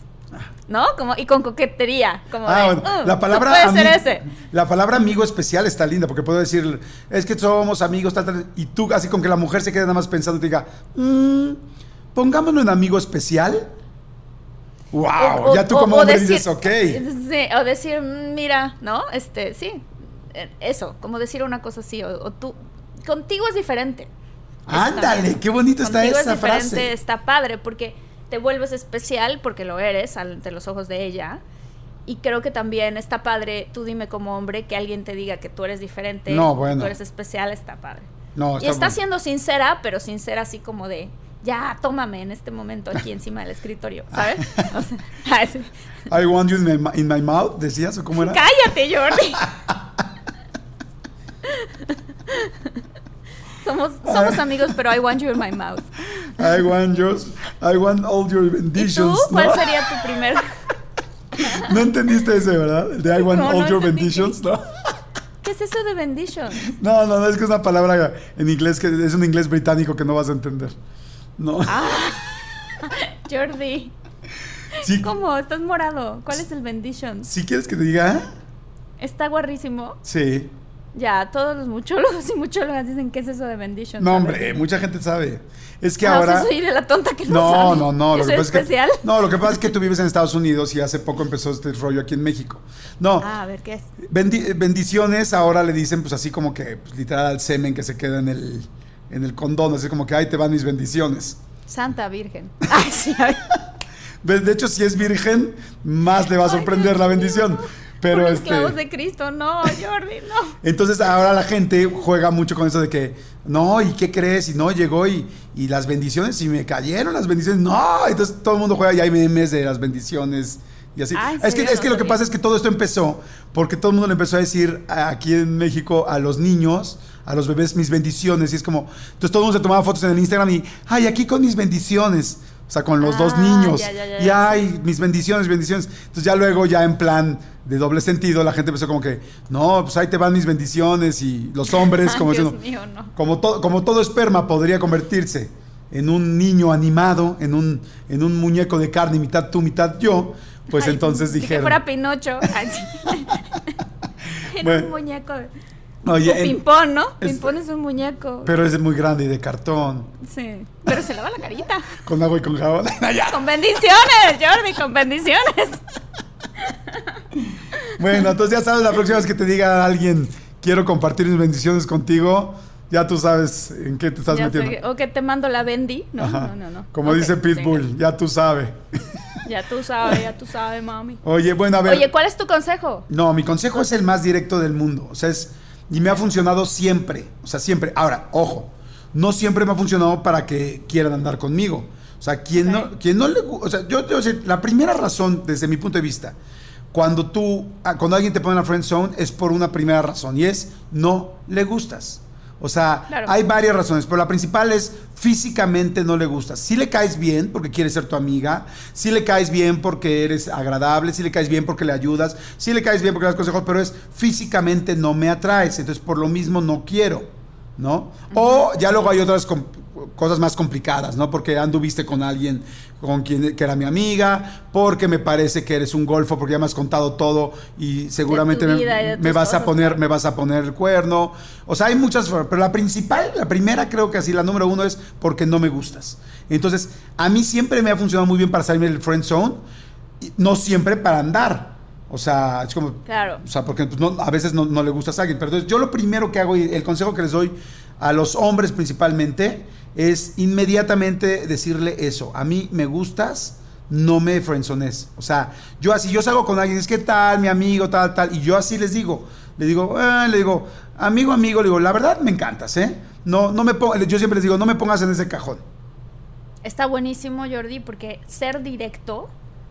¿No? Como, y con coquetería. Como Ah, de, bueno, "Uh, la palabra ser ese. La palabra amigo especial está linda porque puedo decir, es que somos amigos, tal, tal, y tú así con que la mujer se quede nada más pensando y te diga, "Mm, pongámonos en amigo especial. Wow, O- ya tú o- como o hombre decir- dices, ok. Sí, o decir, "Mm, mira, ¿no? Este, sí. eh, Eso, como decir una cosa así. O tú. Contigo es diferente. Ándale, qué bonito está esa es frase. está padre, porque te vuelves especial, porque lo eres ante los ojos de ella. Y creo que también está padre, tú dime como hombre, que alguien te diga que tú eres diferente, No, bueno. tú eres especial, está padre. No, y está bueno. siendo sincera, pero sincera así como de, ya, tómame en este momento aquí encima del escritorio, ¿sabes? O sea, sí. I want you in my, in my mouth, decías, o cómo era. Somos, somos amigos, pero I want you in my mouth. I want yours, I want all your ¿Y benditions. tú? ¿Cuál ¿no? sería tu primer? No entendiste ese, ¿verdad? El de I want No, all no your benditions, ¿no? ¿Qué es eso de bendition? No, no, no, es que es una palabra en inglés que es un inglés británico que no vas a entender. No. Ah. Jordi, Sí, ¿cómo? ¿Estás morado? ¿Cuál es el bendition? si quieres que te diga, Está guarrísimo. sí. Ya, todos los muchólogos y muchólogas dicen qué es eso de bendition. No, ¿sabes? hombre, mucha gente sabe. Es que o sea, ahora. soy la tonta que no No, sabe. no, no. Lo que pasa es que, especial. no, lo que pasa es que tú vives en Estados Unidos y hace poco empezó este rollo aquí en México. No, Ah, a ver, ¿qué es? bendi- bendiciones ahora le dicen, pues así como que, pues, literal, al semen que se queda en el, en el condón, así como que ahí te van mis bendiciones. Santa Virgen. Ay, sí, a ver. De hecho, si es virgen, más le va a Ay, sorprender Dios la bendición. Pero Por este. esclavos de Cristo, no, Jordi, no. Entonces ahora la gente juega mucho con eso de que, no, ¿y qué crees? Y no, llegó y, y las bendiciones, y me cayeron las bendiciones, no, entonces todo el mundo juega y hay memes de las bendiciones y así. Ah, ¿en es que, es que No lo que pasa es que todo esto empezó porque todo el mundo le empezó a decir aquí en México a los niños, a los bebés, mis bendiciones, y es como, entonces todo el mundo se tomaba fotos en el Instagram y, ay, aquí con mis bendiciones. O sea, con los dos Ah, niños. ya, ya, ya, y ay, mis bendiciones, bendiciones. Entonces ya luego, ya en plan de doble sentido, la gente empezó como que, no, pues ahí te van mis bendiciones y los hombres, como Dios diciendo, mío, no. como, to- como todo esperma podría convertirse en un niño animado, en un, en un muñeco de carne, mitad tú, mitad yo, pues Ay, entonces dijeron, Que fuera Pinocho. Ay, sí. Era Bueno. un muñeco. oye, en- Pimpón, ¿no? es- Pimpón es un muñeco. pero es muy grande y de cartón, sí. Pero se lava la carita. con agua y con jabón. Con bendiciones, Jordi, con bendiciones. Bueno, entonces ya sabes, la próxima vez que te diga alguien, quiero compartir mis bendiciones contigo, ya tú sabes en qué te estás Ya metiendo. sé, o que te mando la bendi. No, Ajá. no, no, no. Como dice. Pitbull, ya tú sabes. Ya tú sabes, ya tú sabes, mami. Oye, bueno, a ver. Oye, ¿cuál es tu consejo? No, mi consejo es el más directo del mundo. O sea, es. Y me ha funcionado siempre. O sea, siempre. Ahora, ojo. No siempre me ha funcionado para que quieran andar conmigo. O sea, quien, Ok. no, quien no le O sea, yo te voy a decir, la primera razón, desde mi punto de vista, cuando tú. ah, Cuando alguien te pone en la friend zone, es por una primera razón. Y es no le gustas. O sea, Claro. hay varias razones, pero la principal es físicamente no le gustas. Si le caes bien porque quieres ser tu amiga, si le caes bien porque eres agradable, si le caes bien porque le ayudas, si le caes bien porque le das consejos, pero es físicamente no me atraes, entonces por lo mismo no quiero, ¿no? O ya luego hay otras cosas más complicadas, ¿no? Porque anduviste con alguien con quien que era mi amiga, porque me parece que eres un golfo, porque ya me has contado todo y seguramente me- vas a poner me vas a poner el cuerno. O sea, hay muchas pero la principal, la primera creo que así, la número uno es porque no me gustas. Entonces, a mí siempre me ha funcionado muy bien para salirme del friend zone, no siempre para andar. O sea, es como... Claro. O sea, porque pues, no- a veces no, no le gustas a alguien. Pero entonces yo lo primero que hago y el consejo que les doy a los hombres principalmente es inmediatamente decirle eso. A mí me gustas, no me frenzones. O sea, yo así, yo salgo con alguien, es que tal, mi amigo, tal, tal, y yo así les digo, le digo, "Ah", le digo, amigo, amigo, le digo, la verdad me encantas, ¿eh? No, no me pongo, yo siempre les digo, no me pongas en ese cajón. Está buenísimo, Jordi, porque ser directo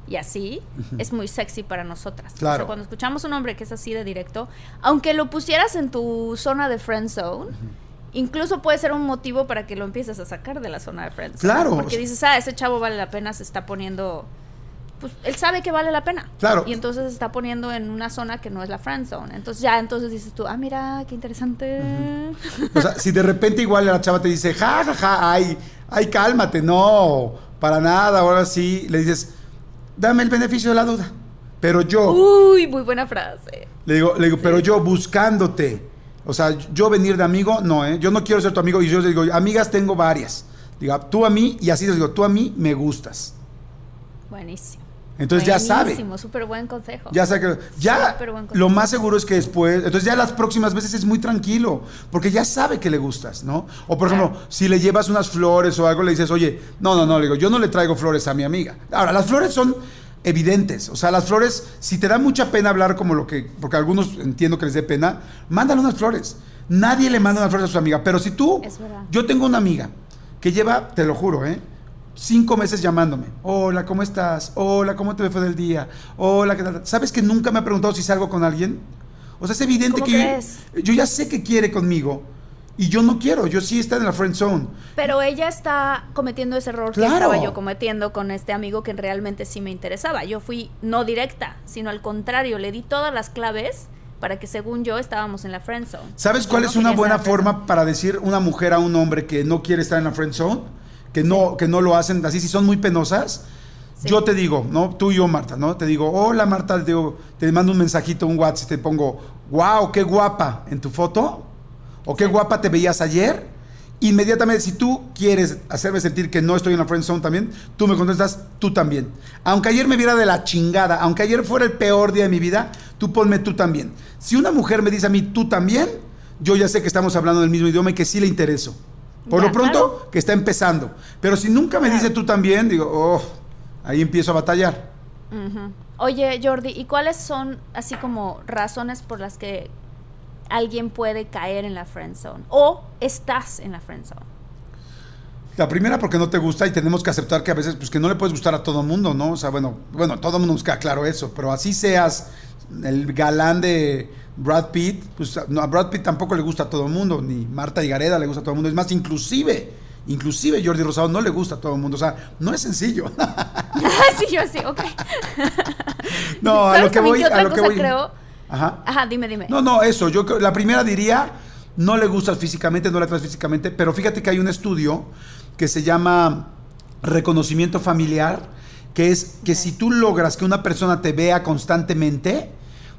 y así es muy sexy para nosotras. O Claro. sea, cuando escuchamos un hombre que es así de directo, aunque lo pusieras en tu zona de friend zone, incluso puede ser un motivo para que lo empieces a sacar de la zona de friend zone. Claro. Porque dices, ah, ese chavo vale la pena, se está poniendo. Pues él sabe que vale la pena. Claro. Y entonces se está poniendo en una zona que no es la friend zone. Entonces ya, entonces dices tú, ah, mira, qué interesante. O sea, si de repente igual la chava te dice, ja, ja, ja, ay, ay, cálmate, no, para nada, ahora sí, le dices, dame el beneficio de la duda. Pero yo, Uy, muy buena frase. le digo, le digo, pero yo buscándote, o sea, yo venir de amigo, no, ¿eh? Yo no quiero ser tu amigo y yo le digo, amigas tengo varias. Diga, tú a mí, y así les digo, tú a mí me gustas. Buenísimo. Entonces ya sabe. Súper buen consejo. Ya sabe que ya Súper buen consejo. lo más seguro es que después, entonces ya las próximas veces es muy tranquilo, porque ya sabe que le gustas, ¿no? O por ejemplo, si le llevas unas flores o algo, le dices, oye, no, no, no, le digo, yo no le traigo flores a mi amiga. Ahora, las flores son evidentes, o sea, las flores, si te da mucha pena hablar como lo que, porque a algunos entiendo que les dé pena, mándale unas flores. Nadie le manda unas flores a su amiga, pero si tú, Es verdad. yo tengo una amiga que lleva, te lo juro, ¿eh? Cinco meses llamándome. Hola, ¿cómo estás? Hola, ¿cómo te fue del día? Hola, ¿qué tal? ¿Sabes que nunca me ha preguntado si salgo con alguien? O sea, es evidente ¿Cómo que yo, yo ya sé que quiere conmigo Y yo no quiero, yo sí estoy en la friend zone. Pero ella está cometiendo ese error Claro. que estaba yo cometiendo con este amigo que realmente sí me interesaba. Yo fui no directa, sino al contrario, le di todas las claves para que según yo estábamos en la friend zone. ¿Sabes Yo cuál no es una buena forma para decir una mujer a un hombre que no quiere estar en la friend zone? Que no, que no lo hacen así, si son muy penosas. Sí. Yo te digo, ¿no? Tú y yo, Marta, ¿no? Te digo, hola Marta, te, digo, te mando un mensajito, un WhatsApp, y te pongo, wow, qué guapa en tu foto, o qué guapa te veías ayer. Inmediatamente, si tú quieres hacerme sentir que no estoy en la friend zone también, tú me contestas, tú también. Aunque ayer me viera de la chingada, aunque ayer fuera el peor día de mi vida, tú ponme tú también. Si una mujer me dice a mí tú también, yo ya sé que estamos hablando del mismo idioma y que sí le intereso. Por Ya, lo pronto, claro. que está empezando. Pero si nunca me Claro. dice tú también, digo, oh, ahí empiezo a batallar. Oye, Jordi, ¿y cuáles son así como razones por las que alguien puede caer en la friend zone? O estás en la friend zone. La primera porque no te gusta y tenemos que aceptar que a veces pues que no le puedes gustar a todo mundo, ¿no? O sea, bueno, bueno, todo mundo nos queda claro eso, pero así seas el galán de Brad Pitt, pues no, a Brad Pitt tampoco le gusta a todo el mundo, ni Marta Higareda le gusta a todo el mundo, es más, inclusive, inclusive Jordi Rosado no le gusta a todo el mundo, o sea, no es sencillo. sí, yo sí, ok. no, a ¿Sabes lo que voy, a lo que voy. creo? Ajá. Ajá, dime, dime. No, no, eso. Yo creo- la primera diría, no le gustas físicamente, no le atraes físicamente, pero fíjate que hay un estudio que se llama reconocimiento familiar, que es que si tú logras que una persona te vea constantemente,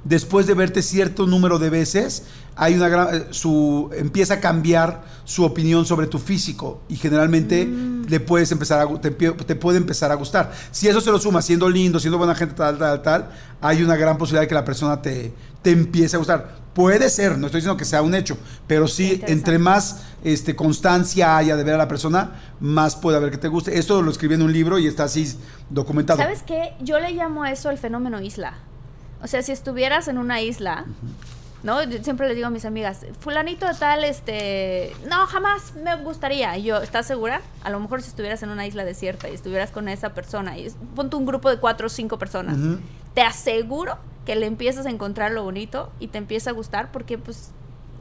después de verte cierto número de veces, hay una gran, eh, su empieza a cambiar su opinión sobre tu físico y generalmente Mm. le puedes empezar a te, puede empezar a gustar. Si eso se lo suma siendo lindo, siendo buena gente tal tal tal, hay una gran posibilidad de que la persona te te empiece a gustar. Puede ser, no estoy diciendo que sea un hecho, pero sí entre más este constancia haya de ver a la persona, más puede haber que te guste. Esto lo escribí en un libro y está así documentado. ¿Sabes qué? Yo le llamo a eso el fenómeno isla. O sea, si estuvieras en una isla, ¿no? Yo siempre le digo a mis amigas, fulanito de tal, este, no, jamás me gustaría. Y yo, ¿estás segura? A lo mejor si estuvieras en una isla desierta y estuvieras con esa persona, y ponte un grupo de cuatro o cinco personas, te aseguro que le empiezas a encontrar lo bonito y te empieza a gustar porque, pues,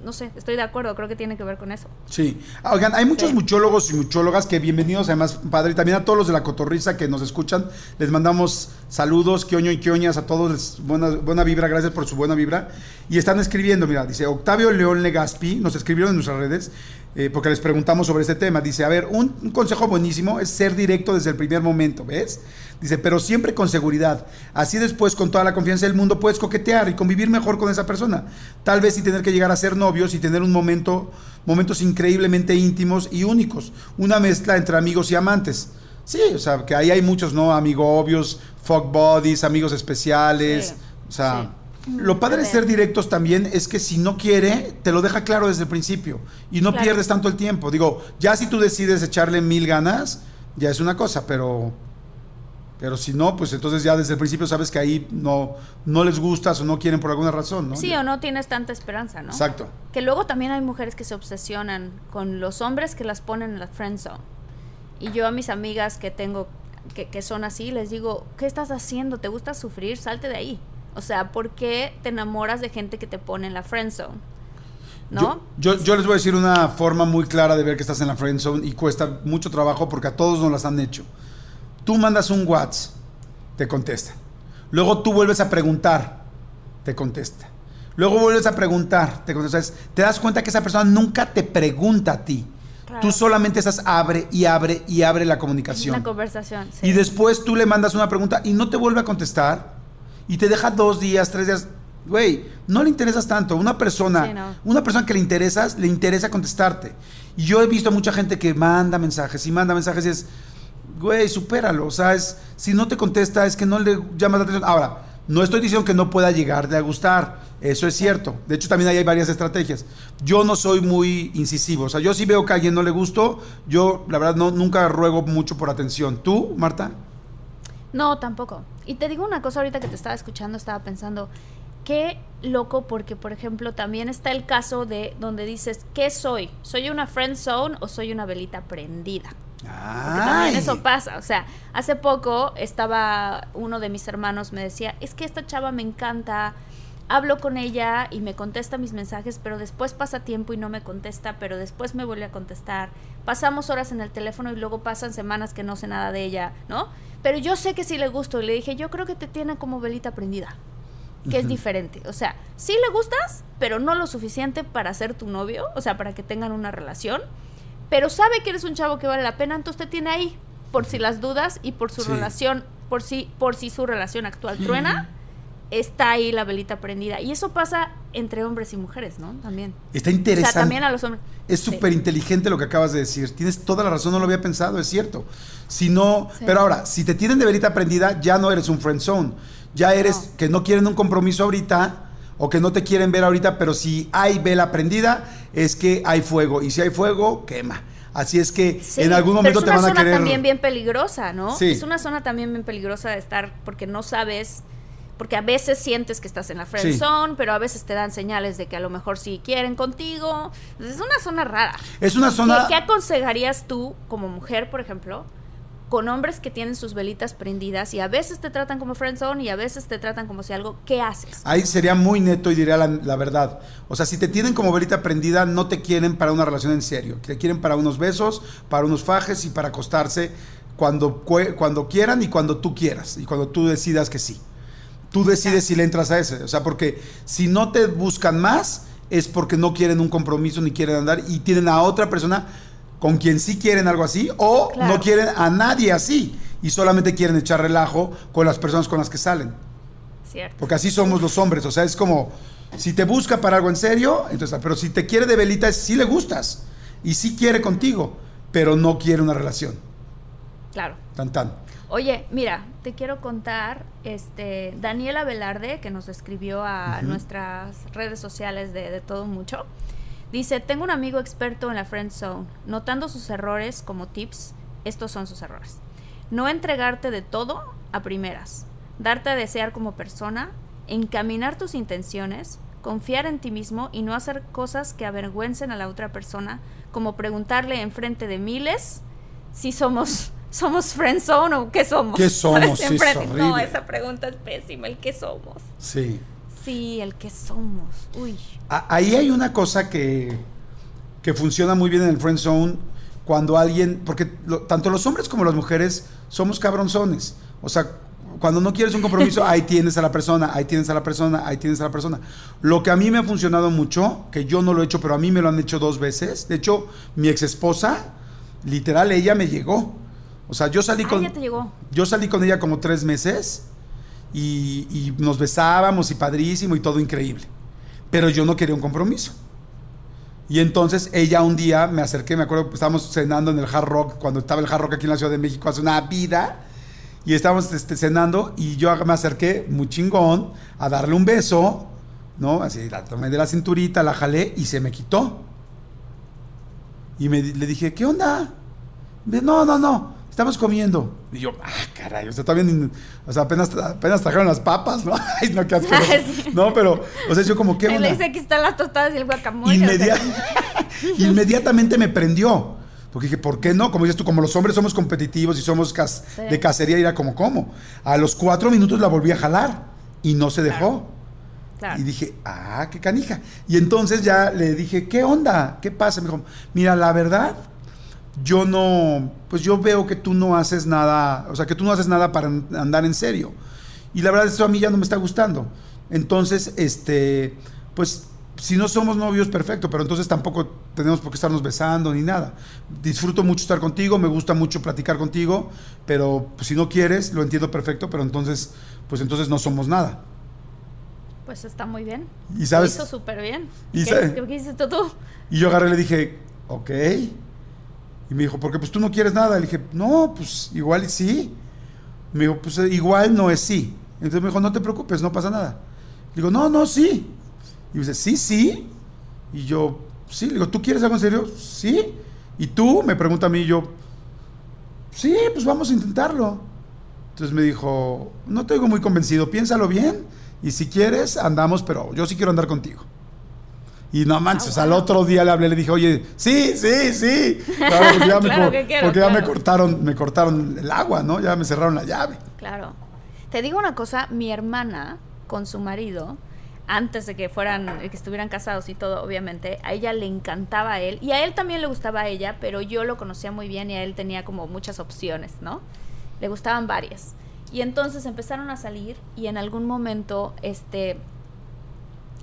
no sé, estoy de acuerdo, creo que tiene que ver con eso. Sí. Ah, Oigan, hay muchos Sí. muchólogos y muchólogas que bienvenidos, además, padre, y también a todos los de la cotorriza que nos escuchan. Les mandamos saludos, quioño y quioñas a todos. les- buena, buena vibra, gracias por su buena vibra. Y están escribiendo, mira, dice Octavio León Legaspi, nos escribieron en nuestras redes, eh, porque les preguntamos sobre este tema. Dice, a ver, un, un consejo buenísimo es ser directo desde el primer momento, ¿ves? Dice, pero siempre con seguridad. Así después, con toda la confianza del mundo, puedes coquetear y convivir mejor con esa persona. Tal vez sin tener que llegar a ser novios y tener un momento, momentos increíblemente íntimos y únicos. Una mezcla entre amigos y amantes. Sí, o sea, que ahí hay muchos, ¿no? Amigos obvios, fuck buddies, amigos especiales. Sí, O sea, sí. lo padre de ser directos también es que si no quiere, te lo deja claro desde el principio y no Claro. pierdes tanto el tiempo. Digo, ya si tú decides echarle mil ganas, ya es una cosa, pero pero si no, pues entonces ya desde el principio sabes que ahí no no les gustas o no quieren por alguna razón, ¿no? Sí o no tienes tanta esperanza, ¿no? Exacto. Que luego también hay mujeres que se obsesionan con los hombres que las ponen en la friend zone. Y yo a mis amigas que tengo que, que son así, les digo, ¿qué estás haciendo? ¿Te gusta sufrir? Salte de ahí. O sea, ¿por qué te enamoras de gente que te pone en la friend zone? ¿No? Yo, yo, yo les voy a decir una forma muy clara de ver que estás en la friend zone y cuesta mucho trabajo porque a todos nos las han hecho. Tú mandas un WhatsApp, te contesta. Luego tú vuelves a preguntar, te contesta. Luego vuelves a preguntar, te contesta. Es- Te das cuenta que esa persona nunca te pregunta a ti. Claro. Tú solamente estás abre y abre y abre la comunicación. Una conversación. sí. Y después tú le mandas una pregunta y no te vuelve a contestar y te deja dos días, tres días. Güey, no le interesas tanto. Una persona, Sí, no. una persona que le interesas, le interesa contestarte. Y yo he visto mucha gente que manda mensajes y manda mensajes y es, güey, supéralo. O sea, es, si no te contesta es que no le llamas la atención. Ahora, no estoy diciendo que no pueda llegarle a gustar. Eso es cierto. De hecho, también ahí hay varias estrategias. Yo no soy muy incisivo. O sea, yo si veo que a alguien no le gustó, yo la verdad no, nunca ruego mucho por atención. ¿Tú, Marta? No, tampoco. Y te digo una cosa ahorita que te estaba escuchando, estaba pensando, qué loco porque, por ejemplo, también está el caso de donde dices, ¿qué soy? ¿Soy una friend zone o soy una velita prendida? Porque también eso pasa. O sea, hace poco estaba uno de mis hermanos me decía, es que esta chava me encanta, hablo con ella y me contesta mis mensajes, pero después pasa tiempo y no me contesta, pero después me vuelve a contestar. Pasamos horas en el teléfono y luego pasan semanas que no sé nada de ella, ¿no? Pero yo sé que sí le gusto y le dije, yo creo que te tiene como velita prendida, que es diferente. O sea, sí le gustas, pero no lo suficiente para ser tu novio, o sea, para que tengan una relación, pero sabe que eres un chavo que vale la pena, entonces te tiene ahí por si las dudas y por su relación, por si, por si su relación actual truena está ahí la velita prendida. Y eso pasa entre hombres y mujeres, ¿no? También. Está interesante. O sea, también a los hombres. Es súper inteligente lo que acabas de decir. Tienes toda la razón, no lo había pensado, es cierto. Si no, pero ahora, si te tienen de velita prendida, ya no eres un friend zone. Ya eres que no quieren un compromiso ahorita o que no te quieren ver ahorita, pero si hay vela prendida, es que hay fuego. Y si hay fuego, quema. Así es que en algún momento te van a querer. Es una zona también bien peligrosa, ¿no? Sí. Es una zona también bien peligrosa de estar porque no sabes porque a veces sientes que estás en la friend zone, pero a veces te dan señales de que a lo mejor sí quieren contigo. Es una zona rara. Es una zona... ¿Qué, aconsejarías tú como mujer, por ejemplo, con hombres que tienen sus velitas prendidas y a veces te tratan como friend zone y a veces te tratan como si algo, ¿qué haces? Ahí sería muy neto y diría la, la, verdad. O sea, si te tienen como velita prendida, no te quieren para una relación en serio. Te quieren para unos besos, para unos fajes y para acostarse cuando, cuando quieran y cuando tú quieras y cuando tú decidas que sí. Tú decides si le entras a ese. O sea, porque si no te buscan más, es porque no quieren un compromiso ni quieren andar y tienen a otra persona con quien sí quieren algo así o no quieren a nadie así y solamente quieren echar relajo con las personas con las que salen. Cierto. Porque así somos los hombres. O sea, es como, si te busca para algo en serio, entonces, pero si te quiere de velita, sí le gustas y sí quiere contigo, pero no quiere una relación. Claro. Tan tan. Oye, mira, te quiero contar, este, Daniela Velarde, que nos escribió a nuestras redes sociales de, de, todo mucho, dice, tengo un amigo experto en la friend zone, notando sus errores como tips, estos son sus errores. No entregarte de todo a primeras, darte a desear como persona, encaminar tus intenciones, confiar en ti mismo y no hacer cosas que avergüencen a la otra persona, como preguntarle en frente de miles si somos ¿Somos friendzone o qué somos? ¿Qué somos? Sí, no, esa pregunta es pésima. ¿El qué somos? Sí. Sí, el qué somos. Uy. ahí hay una cosa que, que funciona muy bien en el friendzone cuando alguien, porque tanto los hombres como las mujeres somos cabronzones. O sea, cuando no quieres un compromiso, ahí tienes a la persona, ahí tienes a la persona, ahí tienes a la persona. Lo que a mí me ha funcionado mucho, que yo no lo he hecho, pero a mí me lo han hecho dos veces. De hecho, mi ex esposa, literal, ella me llegó o sea, yo salí con. Yo salí con ella como tres meses y, nos besábamos y padrísimo y todo increíble. Pero yo no quería un compromiso. Y entonces ella un día me acerqué, me acuerdo que estábamos cenando en el Hard Rock, cuando estaba el Hard Rock aquí en la Ciudad de México hace una vida, y estábamos este, cenando y yo me acerqué muy chingón a darle un beso, ¿no? Así la tomé de la cinturita, la jalé y se me quitó. Y me, le dije, ¿qué onda? no, no, no estamos comiendo. Y yo, ah, caray, o sea, todavía o sea, apenas, apenas trajeron las papas, ¿no? Ay, no, qué asco. No, pero, o sea, yo como, ¿qué onda? Le dice, aquí están las tostadas y el guacamole. Inmediatamente me prendió. Porque dije, ¿por qué no? Como dices tú, como los hombres somos competitivos y somos de cacería, y era como, ¿cómo? A los cuatro minutos la volví a jalar y no se dejó. Y dije, ah, qué canija. Y entonces ya le dije, ¿qué onda? ¿Qué pasa? Me dijo, mira, la verdad, yo no, pues yo veo que tú no haces nada, o sea, que tú no haces nada para andar en serio. Y la verdad, eso a mí ya no me está gustando. Entonces, este, pues si no somos novios, perfecto, pero entonces tampoco tenemos por qué estarnos besando ni nada. Disfruto mucho estar contigo, me gusta mucho platicar contigo, pero pues, si no quieres, lo entiendo perfecto, pero entonces, pues entonces no somos nada. Pues está muy bien. Y sabes. Lo hizo súper bien. ¿Y ¿Qué, ¿Qué, hiciste tú? Y yo agarré y le dije, ok. Y me dijo, porque pues tú no quieres nada. Le dije, no, pues igual sí. Me dijo, pues igual no es sí. Entonces me dijo, no te preocupes, no pasa nada. Le digo, no, no, sí. Y me dice, sí, sí. Y yo, sí. Le digo, ¿tú quieres algo en serio? Sí. Y tú me pregunta a mí, yo, sí, pues vamos a intentarlo. Entonces me dijo, no te oigo muy convencido, piénsalo bien. Y si quieres, andamos, pero yo sí quiero andar contigo. Y no manches, al otro día le hablé, le dije, oye, sí, sí, sí. Claro, porque ya, me, porque ya me cortaron, me cortaron el agua, ¿no? Ya me cerraron la llave. Claro. Te digo una cosa, mi hermana con su marido antes de que fueran, que estuvieran casados y todo, obviamente, a ella le encantaba a él y a él también le gustaba a ella, pero yo lo conocía muy bien y a él tenía como muchas opciones, ¿no? Le gustaban varias. Y entonces empezaron a salir y en algún momento, este,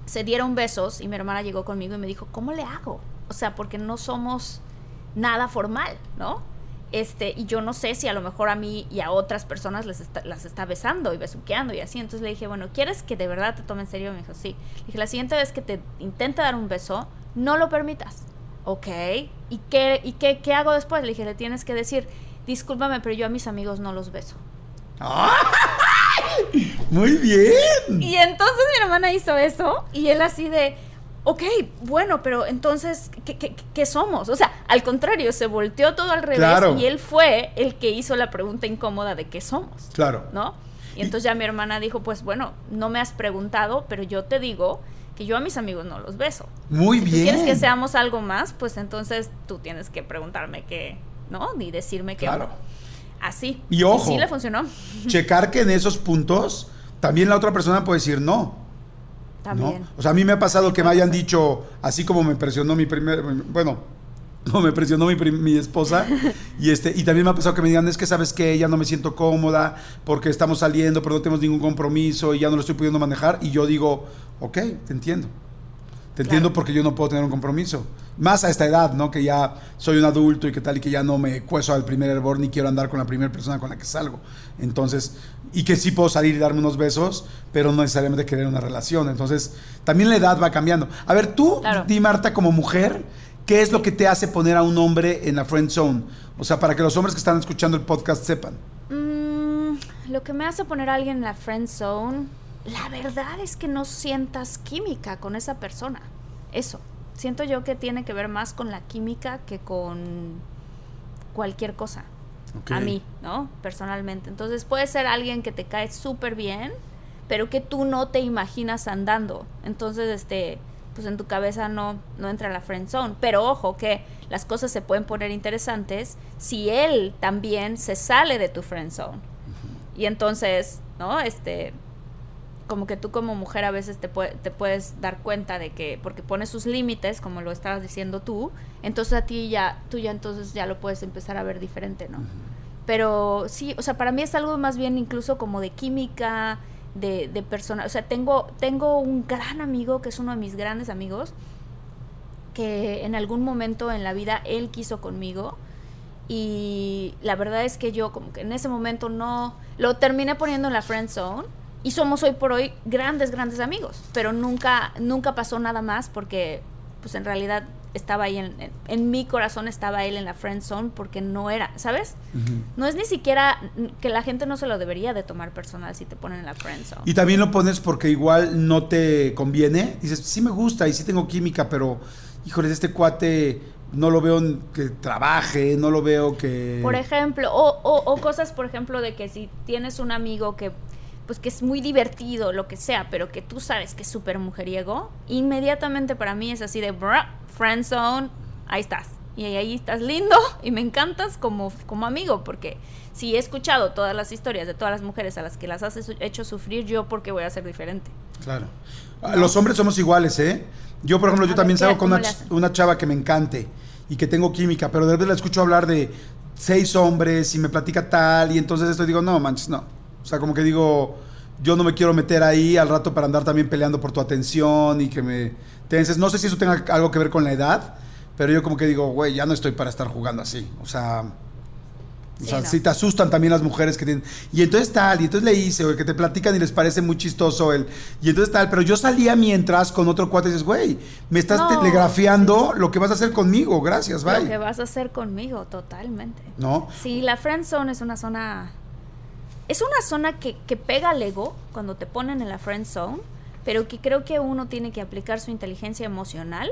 se dieron besos y mi hermana llegó conmigo y me dijo, ¿cómo le hago? O sea, porque no somos nada formal, ¿no? Este, y yo no sé si a lo mejor a mí y a otras personas les las está besando y besuqueando y así. Entonces le dije, bueno, ¿quieres que de verdad te tome en serio? Me dijo, sí. Le dije, la siguiente vez que te intente dar un beso, no lo permitas. Ok. ¿Y qué, y qué, qué hago después? Le dije, le tienes que decir, discúlpame, pero yo a mis amigos no los beso. Muy bien. Y entonces mi hermana hizo eso y él así de, ok, bueno, pero entonces, ¿qué, somos? O sea, al contrario, se volteó todo al revés y él fue el que hizo la pregunta incómoda de qué somos. Claro. ¿No? Y entonces ya mi hermana dijo, pues bueno, no me has preguntado, pero yo te digo que yo a mis amigos no los beso. Muy bien. Si quieres que seamos algo más, pues entonces tú tienes que preguntarme qué, ¿no? Ni decirme qué. Claro. Así. Y ojo. sí le funcionó. Checar que en esos puntos también la otra persona puede decir no. O sea, a mí me ha pasado que me hayan dicho, así como me presionó mi primer, bueno, no me presionó mi, mi, esposa y este y también me ha pasado que me digan es que sabes que ella no me siento cómoda porque estamos saliendo pero no tenemos ningún compromiso y ya no lo estoy pudiendo manejar y yo digo ok te entiendo te entiendo porque yo no puedo tener un compromiso más a esta edad no que ya soy un adulto y que tal y que ya no me cueso al primer hervor ni quiero andar con la primera persona con la que salgo entonces y que sí puedo salir y darme unos besos, pero no necesariamente querer una relación. Entonces, también la edad va cambiando. A ver, tú, di Marta, como mujer, ¿qué es lo que te hace poner a un hombre en la friend zone? O sea, para que los hombres que están escuchando el podcast sepan. Mm, lo que me hace poner a alguien en la friend zone, la verdad es que no sientas química con esa persona. Eso. Siento yo que tiene que ver más con la química que con cualquier cosa a mí, ¿no? Personalmente. Entonces puede ser alguien que te cae súper bien, pero que tú no te imaginas andando. Entonces, este, pues en tu cabeza no, no entra la friend zone. Pero ojo que las cosas se pueden poner interesantes si él también se sale de tu friend zone. Y entonces, ¿no? Este, como que tú como mujer a veces te, te puedes dar cuenta de que, porque pone sus límites, como lo estabas diciendo tú, entonces a ti ya, tú ya entonces ya lo puedes empezar a ver diferente, ¿no? Pero sí, o sea, para mí es algo más bien incluso como de química, de, de persona, o sea, tengo, tengo un gran amigo que es uno de mis grandes amigos, que en algún momento en la vida él quiso conmigo, y la verdad es que yo como que en ese momento no, lo terminé poniendo en la friend zone, y somos hoy por hoy grandes, grandes amigos, pero nunca, nunca pasó nada más porque pues en realidad estaba ahí en, en, mi corazón estaba él en la friend zone porque no era, ¿sabes? No es ni siquiera que la gente no se lo debería de tomar personal si te ponen en la friend zone. Y también lo pones porque igual no te conviene. Dices, sí me gusta y sí tengo química, pero híjole, este cuate no lo veo que trabaje, no lo veo que... Por ejemplo, o, o, o cosas, por ejemplo, de que si tienes un amigo que pues que es muy divertido, lo que sea, pero que tú sabes que es súper mujeriego, inmediatamente para mí es así de, friend zone, ahí estás. Y ahí estás lindo y me encantas como, como amigo, porque si he escuchado todas las historias de todas las mujeres a las que las has hecho sufrir, yo porque voy a ser diferente. Claro. Los hombres somos iguales, ¿eh? Yo, por ejemplo, yo también salgo con una, chava que me encante y que tengo química, pero de repente la escucho hablar de seis hombres y me platica tal, y entonces esto digo, no, manches, no. O sea, como que digo, yo no me quiero meter ahí al rato para andar también peleando por tu atención y que me tenses. No sé si eso tenga algo que ver con la edad, pero yo como que digo, güey, ya no estoy para estar jugando así. O sea, o sea, si te asustan también las mujeres que tienen. Y entonces tal, y entonces le hice, güey, que te platican y les parece muy chistoso él. Y entonces tal, pero yo salía mientras con otro cuate y dices, güey, me estás telegrafiando lo que vas a hacer conmigo, gracias, bye. Lo que vas a hacer conmigo, totalmente. ¿No? Sí, la friend zone es una zona es una zona que, que pega al ego cuando te ponen en la friend zone, pero que creo que uno tiene que aplicar su inteligencia emocional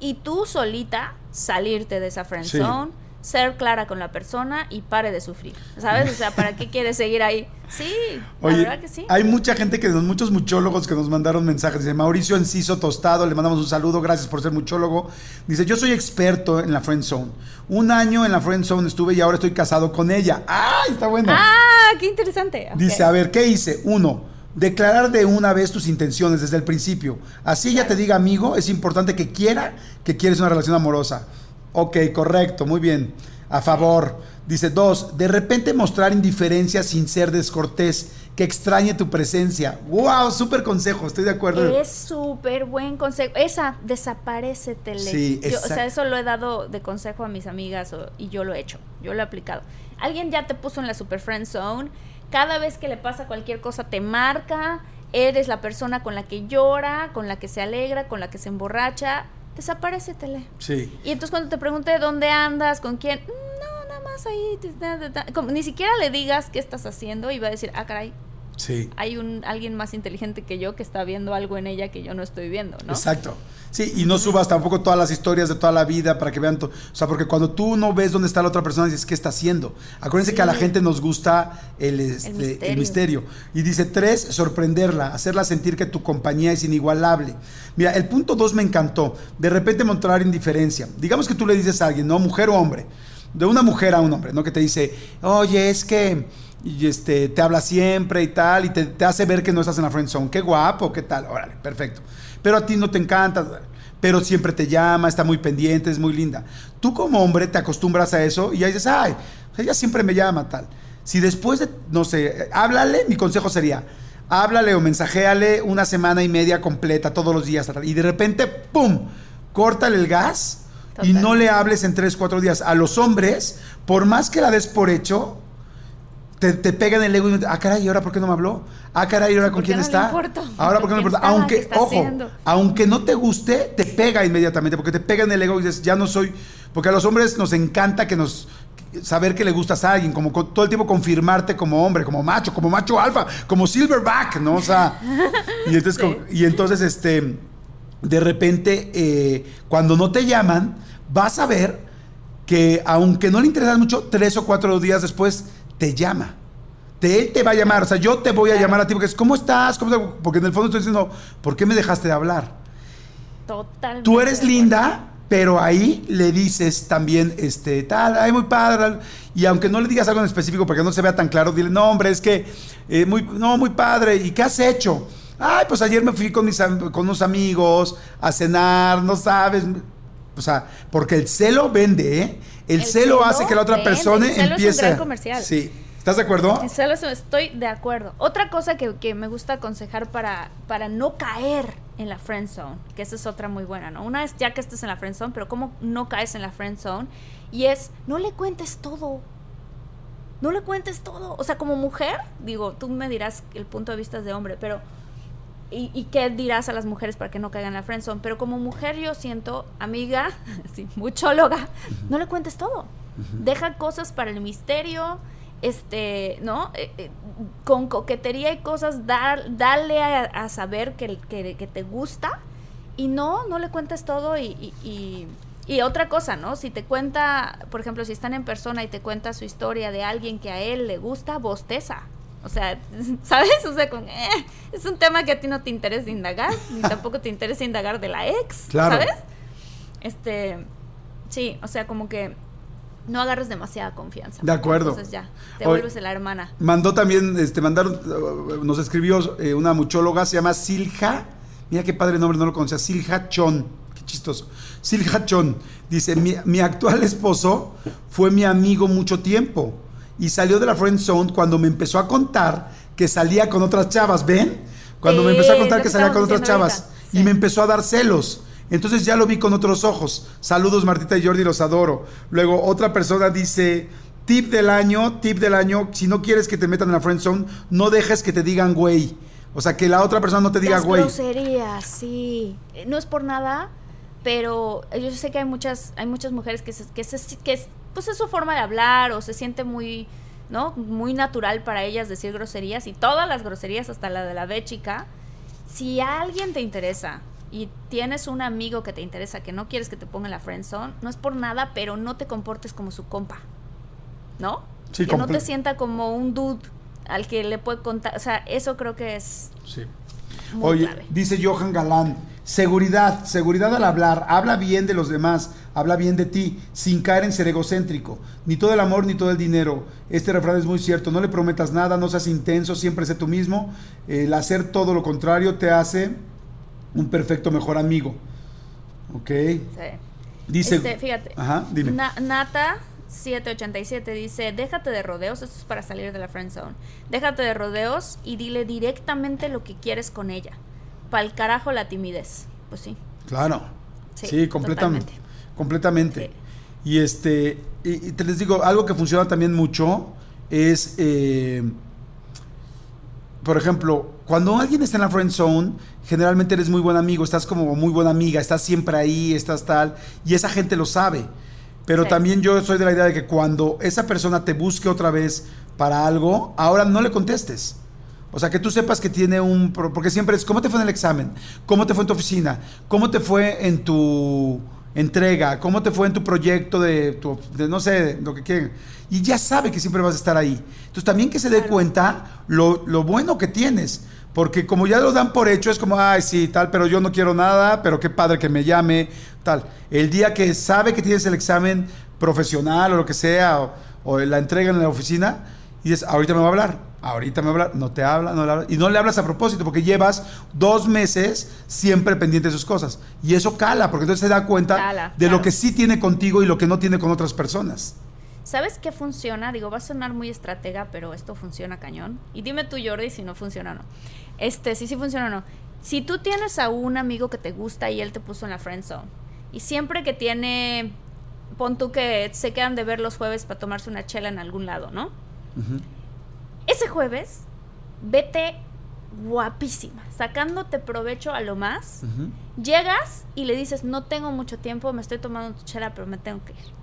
y tú solita salirte de esa friend zone ser clara con la persona y pare de sufrir. ¿Sabes? O sea, ¿para qué quieres seguir ahí? Sí, la verdad que sí. Hay mucha gente que, muchos muchólogos que nos mandaron mensajes. Dice Mauricio Enciso Tostado, le mandamos un saludo, gracias por ser muchólogo. Dice, yo soy experto en la friend zone. Un año en la friend zone estuve y ahora estoy casado con ella. ¡Ay, está bueno! ¡Ah, qué interesante! Dice, a ver, ¿qué hice? Uno, Declarar de una vez tus intenciones desde el principio. Así ella te diga amigo, es importante que quiera que quieres una relación amorosa. Ok, correcto, muy bien. A favor. Dice dos, de repente mostrar indiferencia sin ser descortés, que extrañe tu presencia. ¡Wow! Súper consejo, estoy de acuerdo. Es súper buen consejo. Esa, desaparecetele. Sí, Yo, o sea, eso lo he dado de consejo a mis amigas o- y yo lo he hecho. Yo lo he aplicado. Alguien ya te puso en la super friend zone. Cada vez que le pasa cualquier cosa te marca. Eres la persona con la que llora, con la que se alegra, con la que se emborracha. Desaparecetele. Sí. Y entonces cuando te pregunte dónde andas, con quién, "Mm, no, nada más ahí, te- ta, ta, ta". como ni siquiera le digas qué estás haciendo y va a decir, ah, caray, Sí. hay un alguien más inteligente que yo que está viendo algo en ella que yo no estoy viendo, ¿no? Exacto. Sí, y no subas tampoco todas las historias de toda la vida para que vean. to- O sea, porque cuando tú no ves dónde está la otra persona, dices, ¿qué está haciendo? Acuérdense Sí. que a la gente nos gusta el, este, el, misterio. misterio. Y dice, tres, sorprenderla, hacerla sentir que tu compañía es inigualable. Mira, el punto dos me encantó. De repente mostrar indiferencia. Digamos que tú le dices a alguien, ¿no? Mujer o hombre. De una mujer a un hombre, ¿no? Que te dice, oye, es que y este, te habla siempre y tal, y te, te hace ver que no estás en la friend zone. Qué guapo, qué tal. Órale, perfecto. Pero a ti no te encanta, pero siempre te llama, está muy pendiente, es muy linda. Tú como hombre te acostumbras a eso y ya dices, ay, ella siempre me llama, tal. Si después de, no sé, háblale, mi consejo sería, háblale o mensajéale una semana y media completa, todos los días, tal, y de repente, ¡pum!, córtale el gas y no le hables en tres, cuatro días. A los hombres, por más que la des por hecho, te, te pegan el ego y ah, caray, ¿y ahora por qué no me habló? Ah, caray, ¿y ahora con ¿Por qué quién no está? Ahora por qué no me ¿Quién importa. Aunque, ojo, haciendo? aunque no te guste, te pega inmediatamente, porque te pega en el ego y dices, ya no soy. Porque a los hombres nos encanta que nos saber que le gustas a alguien, como todo el tiempo confirmarte como hombre, como macho, como macho alfa, como silverback, ¿no? O sea, y entonces, Sí. y entonces este, de repente, eh, cuando no te llaman, vas a ver que aunque no le interesas mucho, tres o cuatro días después te llama. Te, él te va a llamar, o sea, yo te voy a llamar a ti porque es, ¿cómo estás? ¿Cómo estás?". Porque en el fondo estoy diciendo, ¿por qué me dejaste de hablar? Totalmente. Tú eres linda, pero ahí le dices también, este, tal, ay, muy padre. Y aunque no le digas algo en específico para que no se vea tan claro, dile, no, hombre, es que, eh, muy, no, muy padre. ¿Y qué has hecho? Ay, pues ayer me fui con, mis, con unos amigos a cenar, no sabes. O sea, porque el celo vende, ¿eh? El, El celo, celo hace que la otra vende, persona el celo es un empiece. gran comercial. Sí. ¿Estás de acuerdo? En serio, eso estoy de acuerdo. Otra cosa que, que me gusta aconsejar para, para no caer en la friend zone, que esa es otra muy buena, ¿no? Una es ya que estés en la friend zone, pero cómo no caes en la friend zone y es no le cuentes todo. No le cuentes todo. O sea, como mujer, digo, tú me dirás el punto de vista de hombre, pero y, y qué dirás a las mujeres para que no caigan en la friend zone, pero como mujer yo siento, amiga, sí, muchóloga, no le cuentes todo. Deja cosas para el misterio, este, ¿no? Eh, eh, con coquetería y cosas, dar, dale a, a saber que, que, que te gusta y no, no le cuentes todo y, y, y- y otra cosa, ¿no? Si te cuenta, por ejemplo, si están en persona y te cuenta su historia de alguien que a él le gusta, bosteza. O sea, ¿sabes? O sea, con, eh, es un tema que a ti no te interesa indagar, ni tampoco te interesa indagar de la ex, Claro. ¿sabes? Este, sí, o sea, como que no agarres demasiada confianza. De acuerdo. Entonces ya, te Oye, vuelves la hermana. Mandó también, este, mandaron, uh, nos escribió eh, una muchóloga, se llama Silja. Mira qué padre nombre, no lo conocía. Silja Chon. Qué chistoso. Silja Chon. Dice, mi, mi actual esposo fue mi amigo mucho tiempo y salió de la friend zone cuando me empezó a contar que salía con otras chavas. ¿Ven? Cuando me empezó a contar que salía con otras chavas. Y me empezó a dar celos. Entonces ya lo vi con otros ojos. Saludos Martita y Jordi, los adoro. Luego otra persona dice, tip del año, tip del año, si no quieres que te metan en la friend zone, no dejes que te digan güey. O sea, que la otra persona no te diga Las güey. groserías, sí. Eh, No es por nada, pero yo sé que hay muchas, hay muchas mujeres que, se, que, se- que pues es su forma de hablar o se siente muy, ¿no? Muy natural para ellas decir groserías y todas las groserías, hasta la de la B chica. Si a alguien te interesa y tienes un amigo que te interesa, que no quieres que te ponga en la friend zone, no es por nada, pero no te comportes como su compa, ¿no? Sí, que no te sienta como un dude al que le puede contar, o sea, eso creo que es Sí. muy Oye, clave. dice Johan Galán, seguridad, seguridad al hablar, habla bien de los demás, habla bien de ti, sin caer en ser egocéntrico. Ni todo el amor ni todo el dinero. Este refrán es muy cierto. No le prometas nada, no seas intenso, siempre sé tú mismo. El hacer todo lo contrario te hace un perfecto mejor amigo. ¿Ok? Sí. Dice. Este, fíjate. Ajá, dime. Na- Nata 787 dice, déjate de rodeos, esto es para salir de la friend zone. Déjate de rodeos y dile directamente lo que quieres con ella. Pa'l carajo la timidez. Pues sí. Claro. Sí, Sí, completamente. totalmente. Completamente. Sí. Y este, y, y te les digo, algo que funciona también mucho es, eh, por ejemplo, cuando alguien está en la friend zone, generalmente eres muy buen amigo, estás como muy buena amiga, estás siempre ahí, estás tal, y esa gente lo sabe. Pero Sí. también yo soy de la idea de que cuando esa persona te busque otra vez para algo, ahora no le contestes. O sea, que tú sepas que tiene un... Porque siempre es, ¿cómo te fue en el examen? ¿Cómo te fue en tu oficina? ¿Cómo te fue en tu entrega? ¿Cómo te fue en tu proyecto de, tu, de no sé, lo que quieran? Y ya sabe que siempre vas a estar ahí. Entonces también que se dé cuenta lo, lo bueno que tienes. Porque como ya lo dan por hecho, es como, ay, sí, tal, pero yo no quiero nada, pero qué padre que me llame, tal. El día que sabe que tienes el examen profesional o lo que sea, o, o la entrega en la oficina, y dices, ahorita me va a hablar, ahorita me va a hablar, no te habla, no le habla, y no le hablas a propósito, porque llevas dos meses siempre pendiente de sus cosas. Y eso cala, porque entonces se da cuenta Cala, de lo que sí tiene contigo y lo que no tiene con otras personas. ¿Sabes qué funciona? Digo, va a sonar muy estratega, pero esto funciona cañón. Y dime tú, Jordi, si no funciona o no. Este, si sí funciona o no. Si tú tienes a un amigo que te gusta y él te puso en la friend zone, y siempre que tiene, pon tú que se quedan de ver los jueves para tomarse una chela en algún lado, ¿no? Ujú. Ese jueves, vete guapísima, sacándote provecho a lo más. Llegas y le dices, no tengo mucho tiempo, me estoy tomando tu chela, pero me tengo que ir.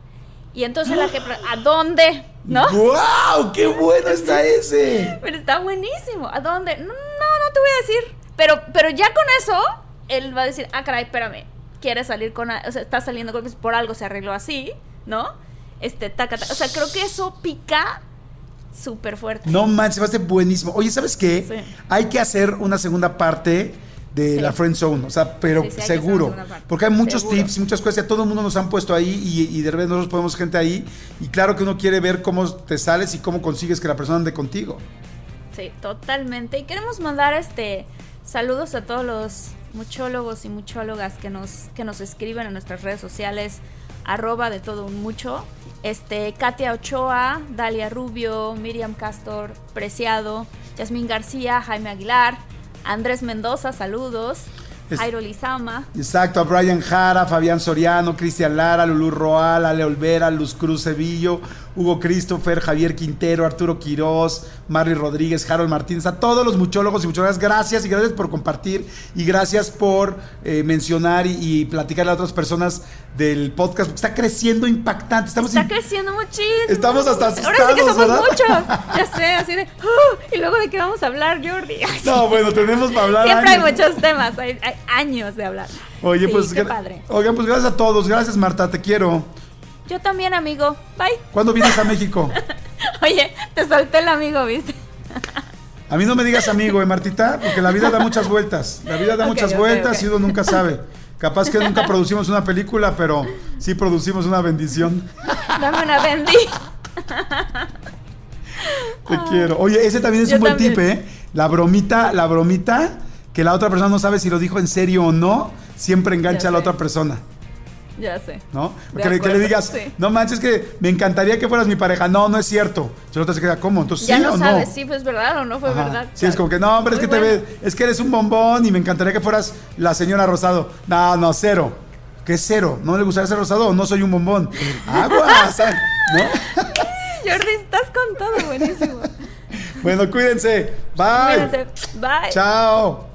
Y entonces la que, ¿a dónde? ¿No? ¡Guau! ¡Qué bueno está ese! Pero está buenísimo. ¿A dónde? No, no, no te voy a decir. Pero, pero ya con eso, él va a decir, ah, caray, espérame. Quieres salir con... O sea, está saliendo con... pues, Por algo se arregló así, ¿no? Este, taca, taca. O sea, creo que eso pica súper fuerte. No manches, va a ser buenísimo. Oye, ¿sabes qué? Sí. Hay que hacer una segunda parte de Sí. la friend zone, o sea, pero Sí, que seguro, porque hay muchos Seguro. tips, muchas cosas, y a todo el mundo nos han puesto ahí y, y de repente nosotros ponemos gente ahí y claro que uno quiere ver cómo te sales y cómo consigues que la persona ande contigo. Sí, totalmente. Y queremos mandar este saludos a todos los muchólogos y muchólogas que nos, que nos escriben en nuestras redes sociales, arroba de todo un mucho. Este, Katia Ochoa, Dalia Rubio, Miriam Castor, Preciado, Yasmín García, Jaime Aguilar, Andrés Mendoza, saludos, Es- Jairo Lizama, Exacto, a Brian Jara, Fabián Soriano, Cristian Lara, Lulú Roal, Ale Olvera, Luz Cruz Sevillo, Hugo Christopher, Javier Quintero, Arturo Quirós, Marley Rodríguez, Harold Martínez, a todos los muchólogos y muchólogas, gracias y gracias por compartir y gracias por eh, mencionar y, y platicarle a otras personas del podcast, porque está creciendo impactante. Estamos está in- creciendo muchísimo. Estamos hasta Ahora sí que asustados, somos ¿verdad? muchos. Ya sé, así de. "Uh", y luego de qué vamos a hablar, Jordi. No, bueno, tenemos para hablar. Siempre hay muchos temas, hay, hay años de hablar. Oye, Sí, pues, qué padre. oigan, pues gracias a todos. Gracias, Marta, te quiero. Yo también, amigo. Bye. ¿Cuándo vienes a México? Oye, te solté el amigo, ¿viste? A mí no me digas amigo, ¿eh, Martita? Porque la vida da muchas vueltas. La vida da muchas vueltas y uno nunca sabe. Capaz que nunca producimos una película, pero sí producimos una bendición. Dame una bendi. Te quiero. Oye, ese también es Yo un buen también. tip, ¿eh? La bromita, la bromita, que la otra persona no sabe si lo dijo en serio o no, siempre engancha a la otra persona, Ya sé. ¿no? De Que le, que le acuerdo, digas, sí. no manches que me encantaría que fueras mi pareja. No, no es cierto. Si la otra se queda, ¿cómo? Entonces, Ya ¿sí no o sabes no? si fue verdad o no fue Ajá. verdad. Sí, es como que no, hombre, es que te ves, es que eres un bombón y me encantaría que fueras la señora Rosado. No, no, cero. ¿Qué es cero? ¿No le gustaría ser rosado o no soy un bombón? Aguas, ¿no? Jordi, estás con todo, buenísimo. Bueno, cuídense. Bye. Cuídense. Bye. Chao.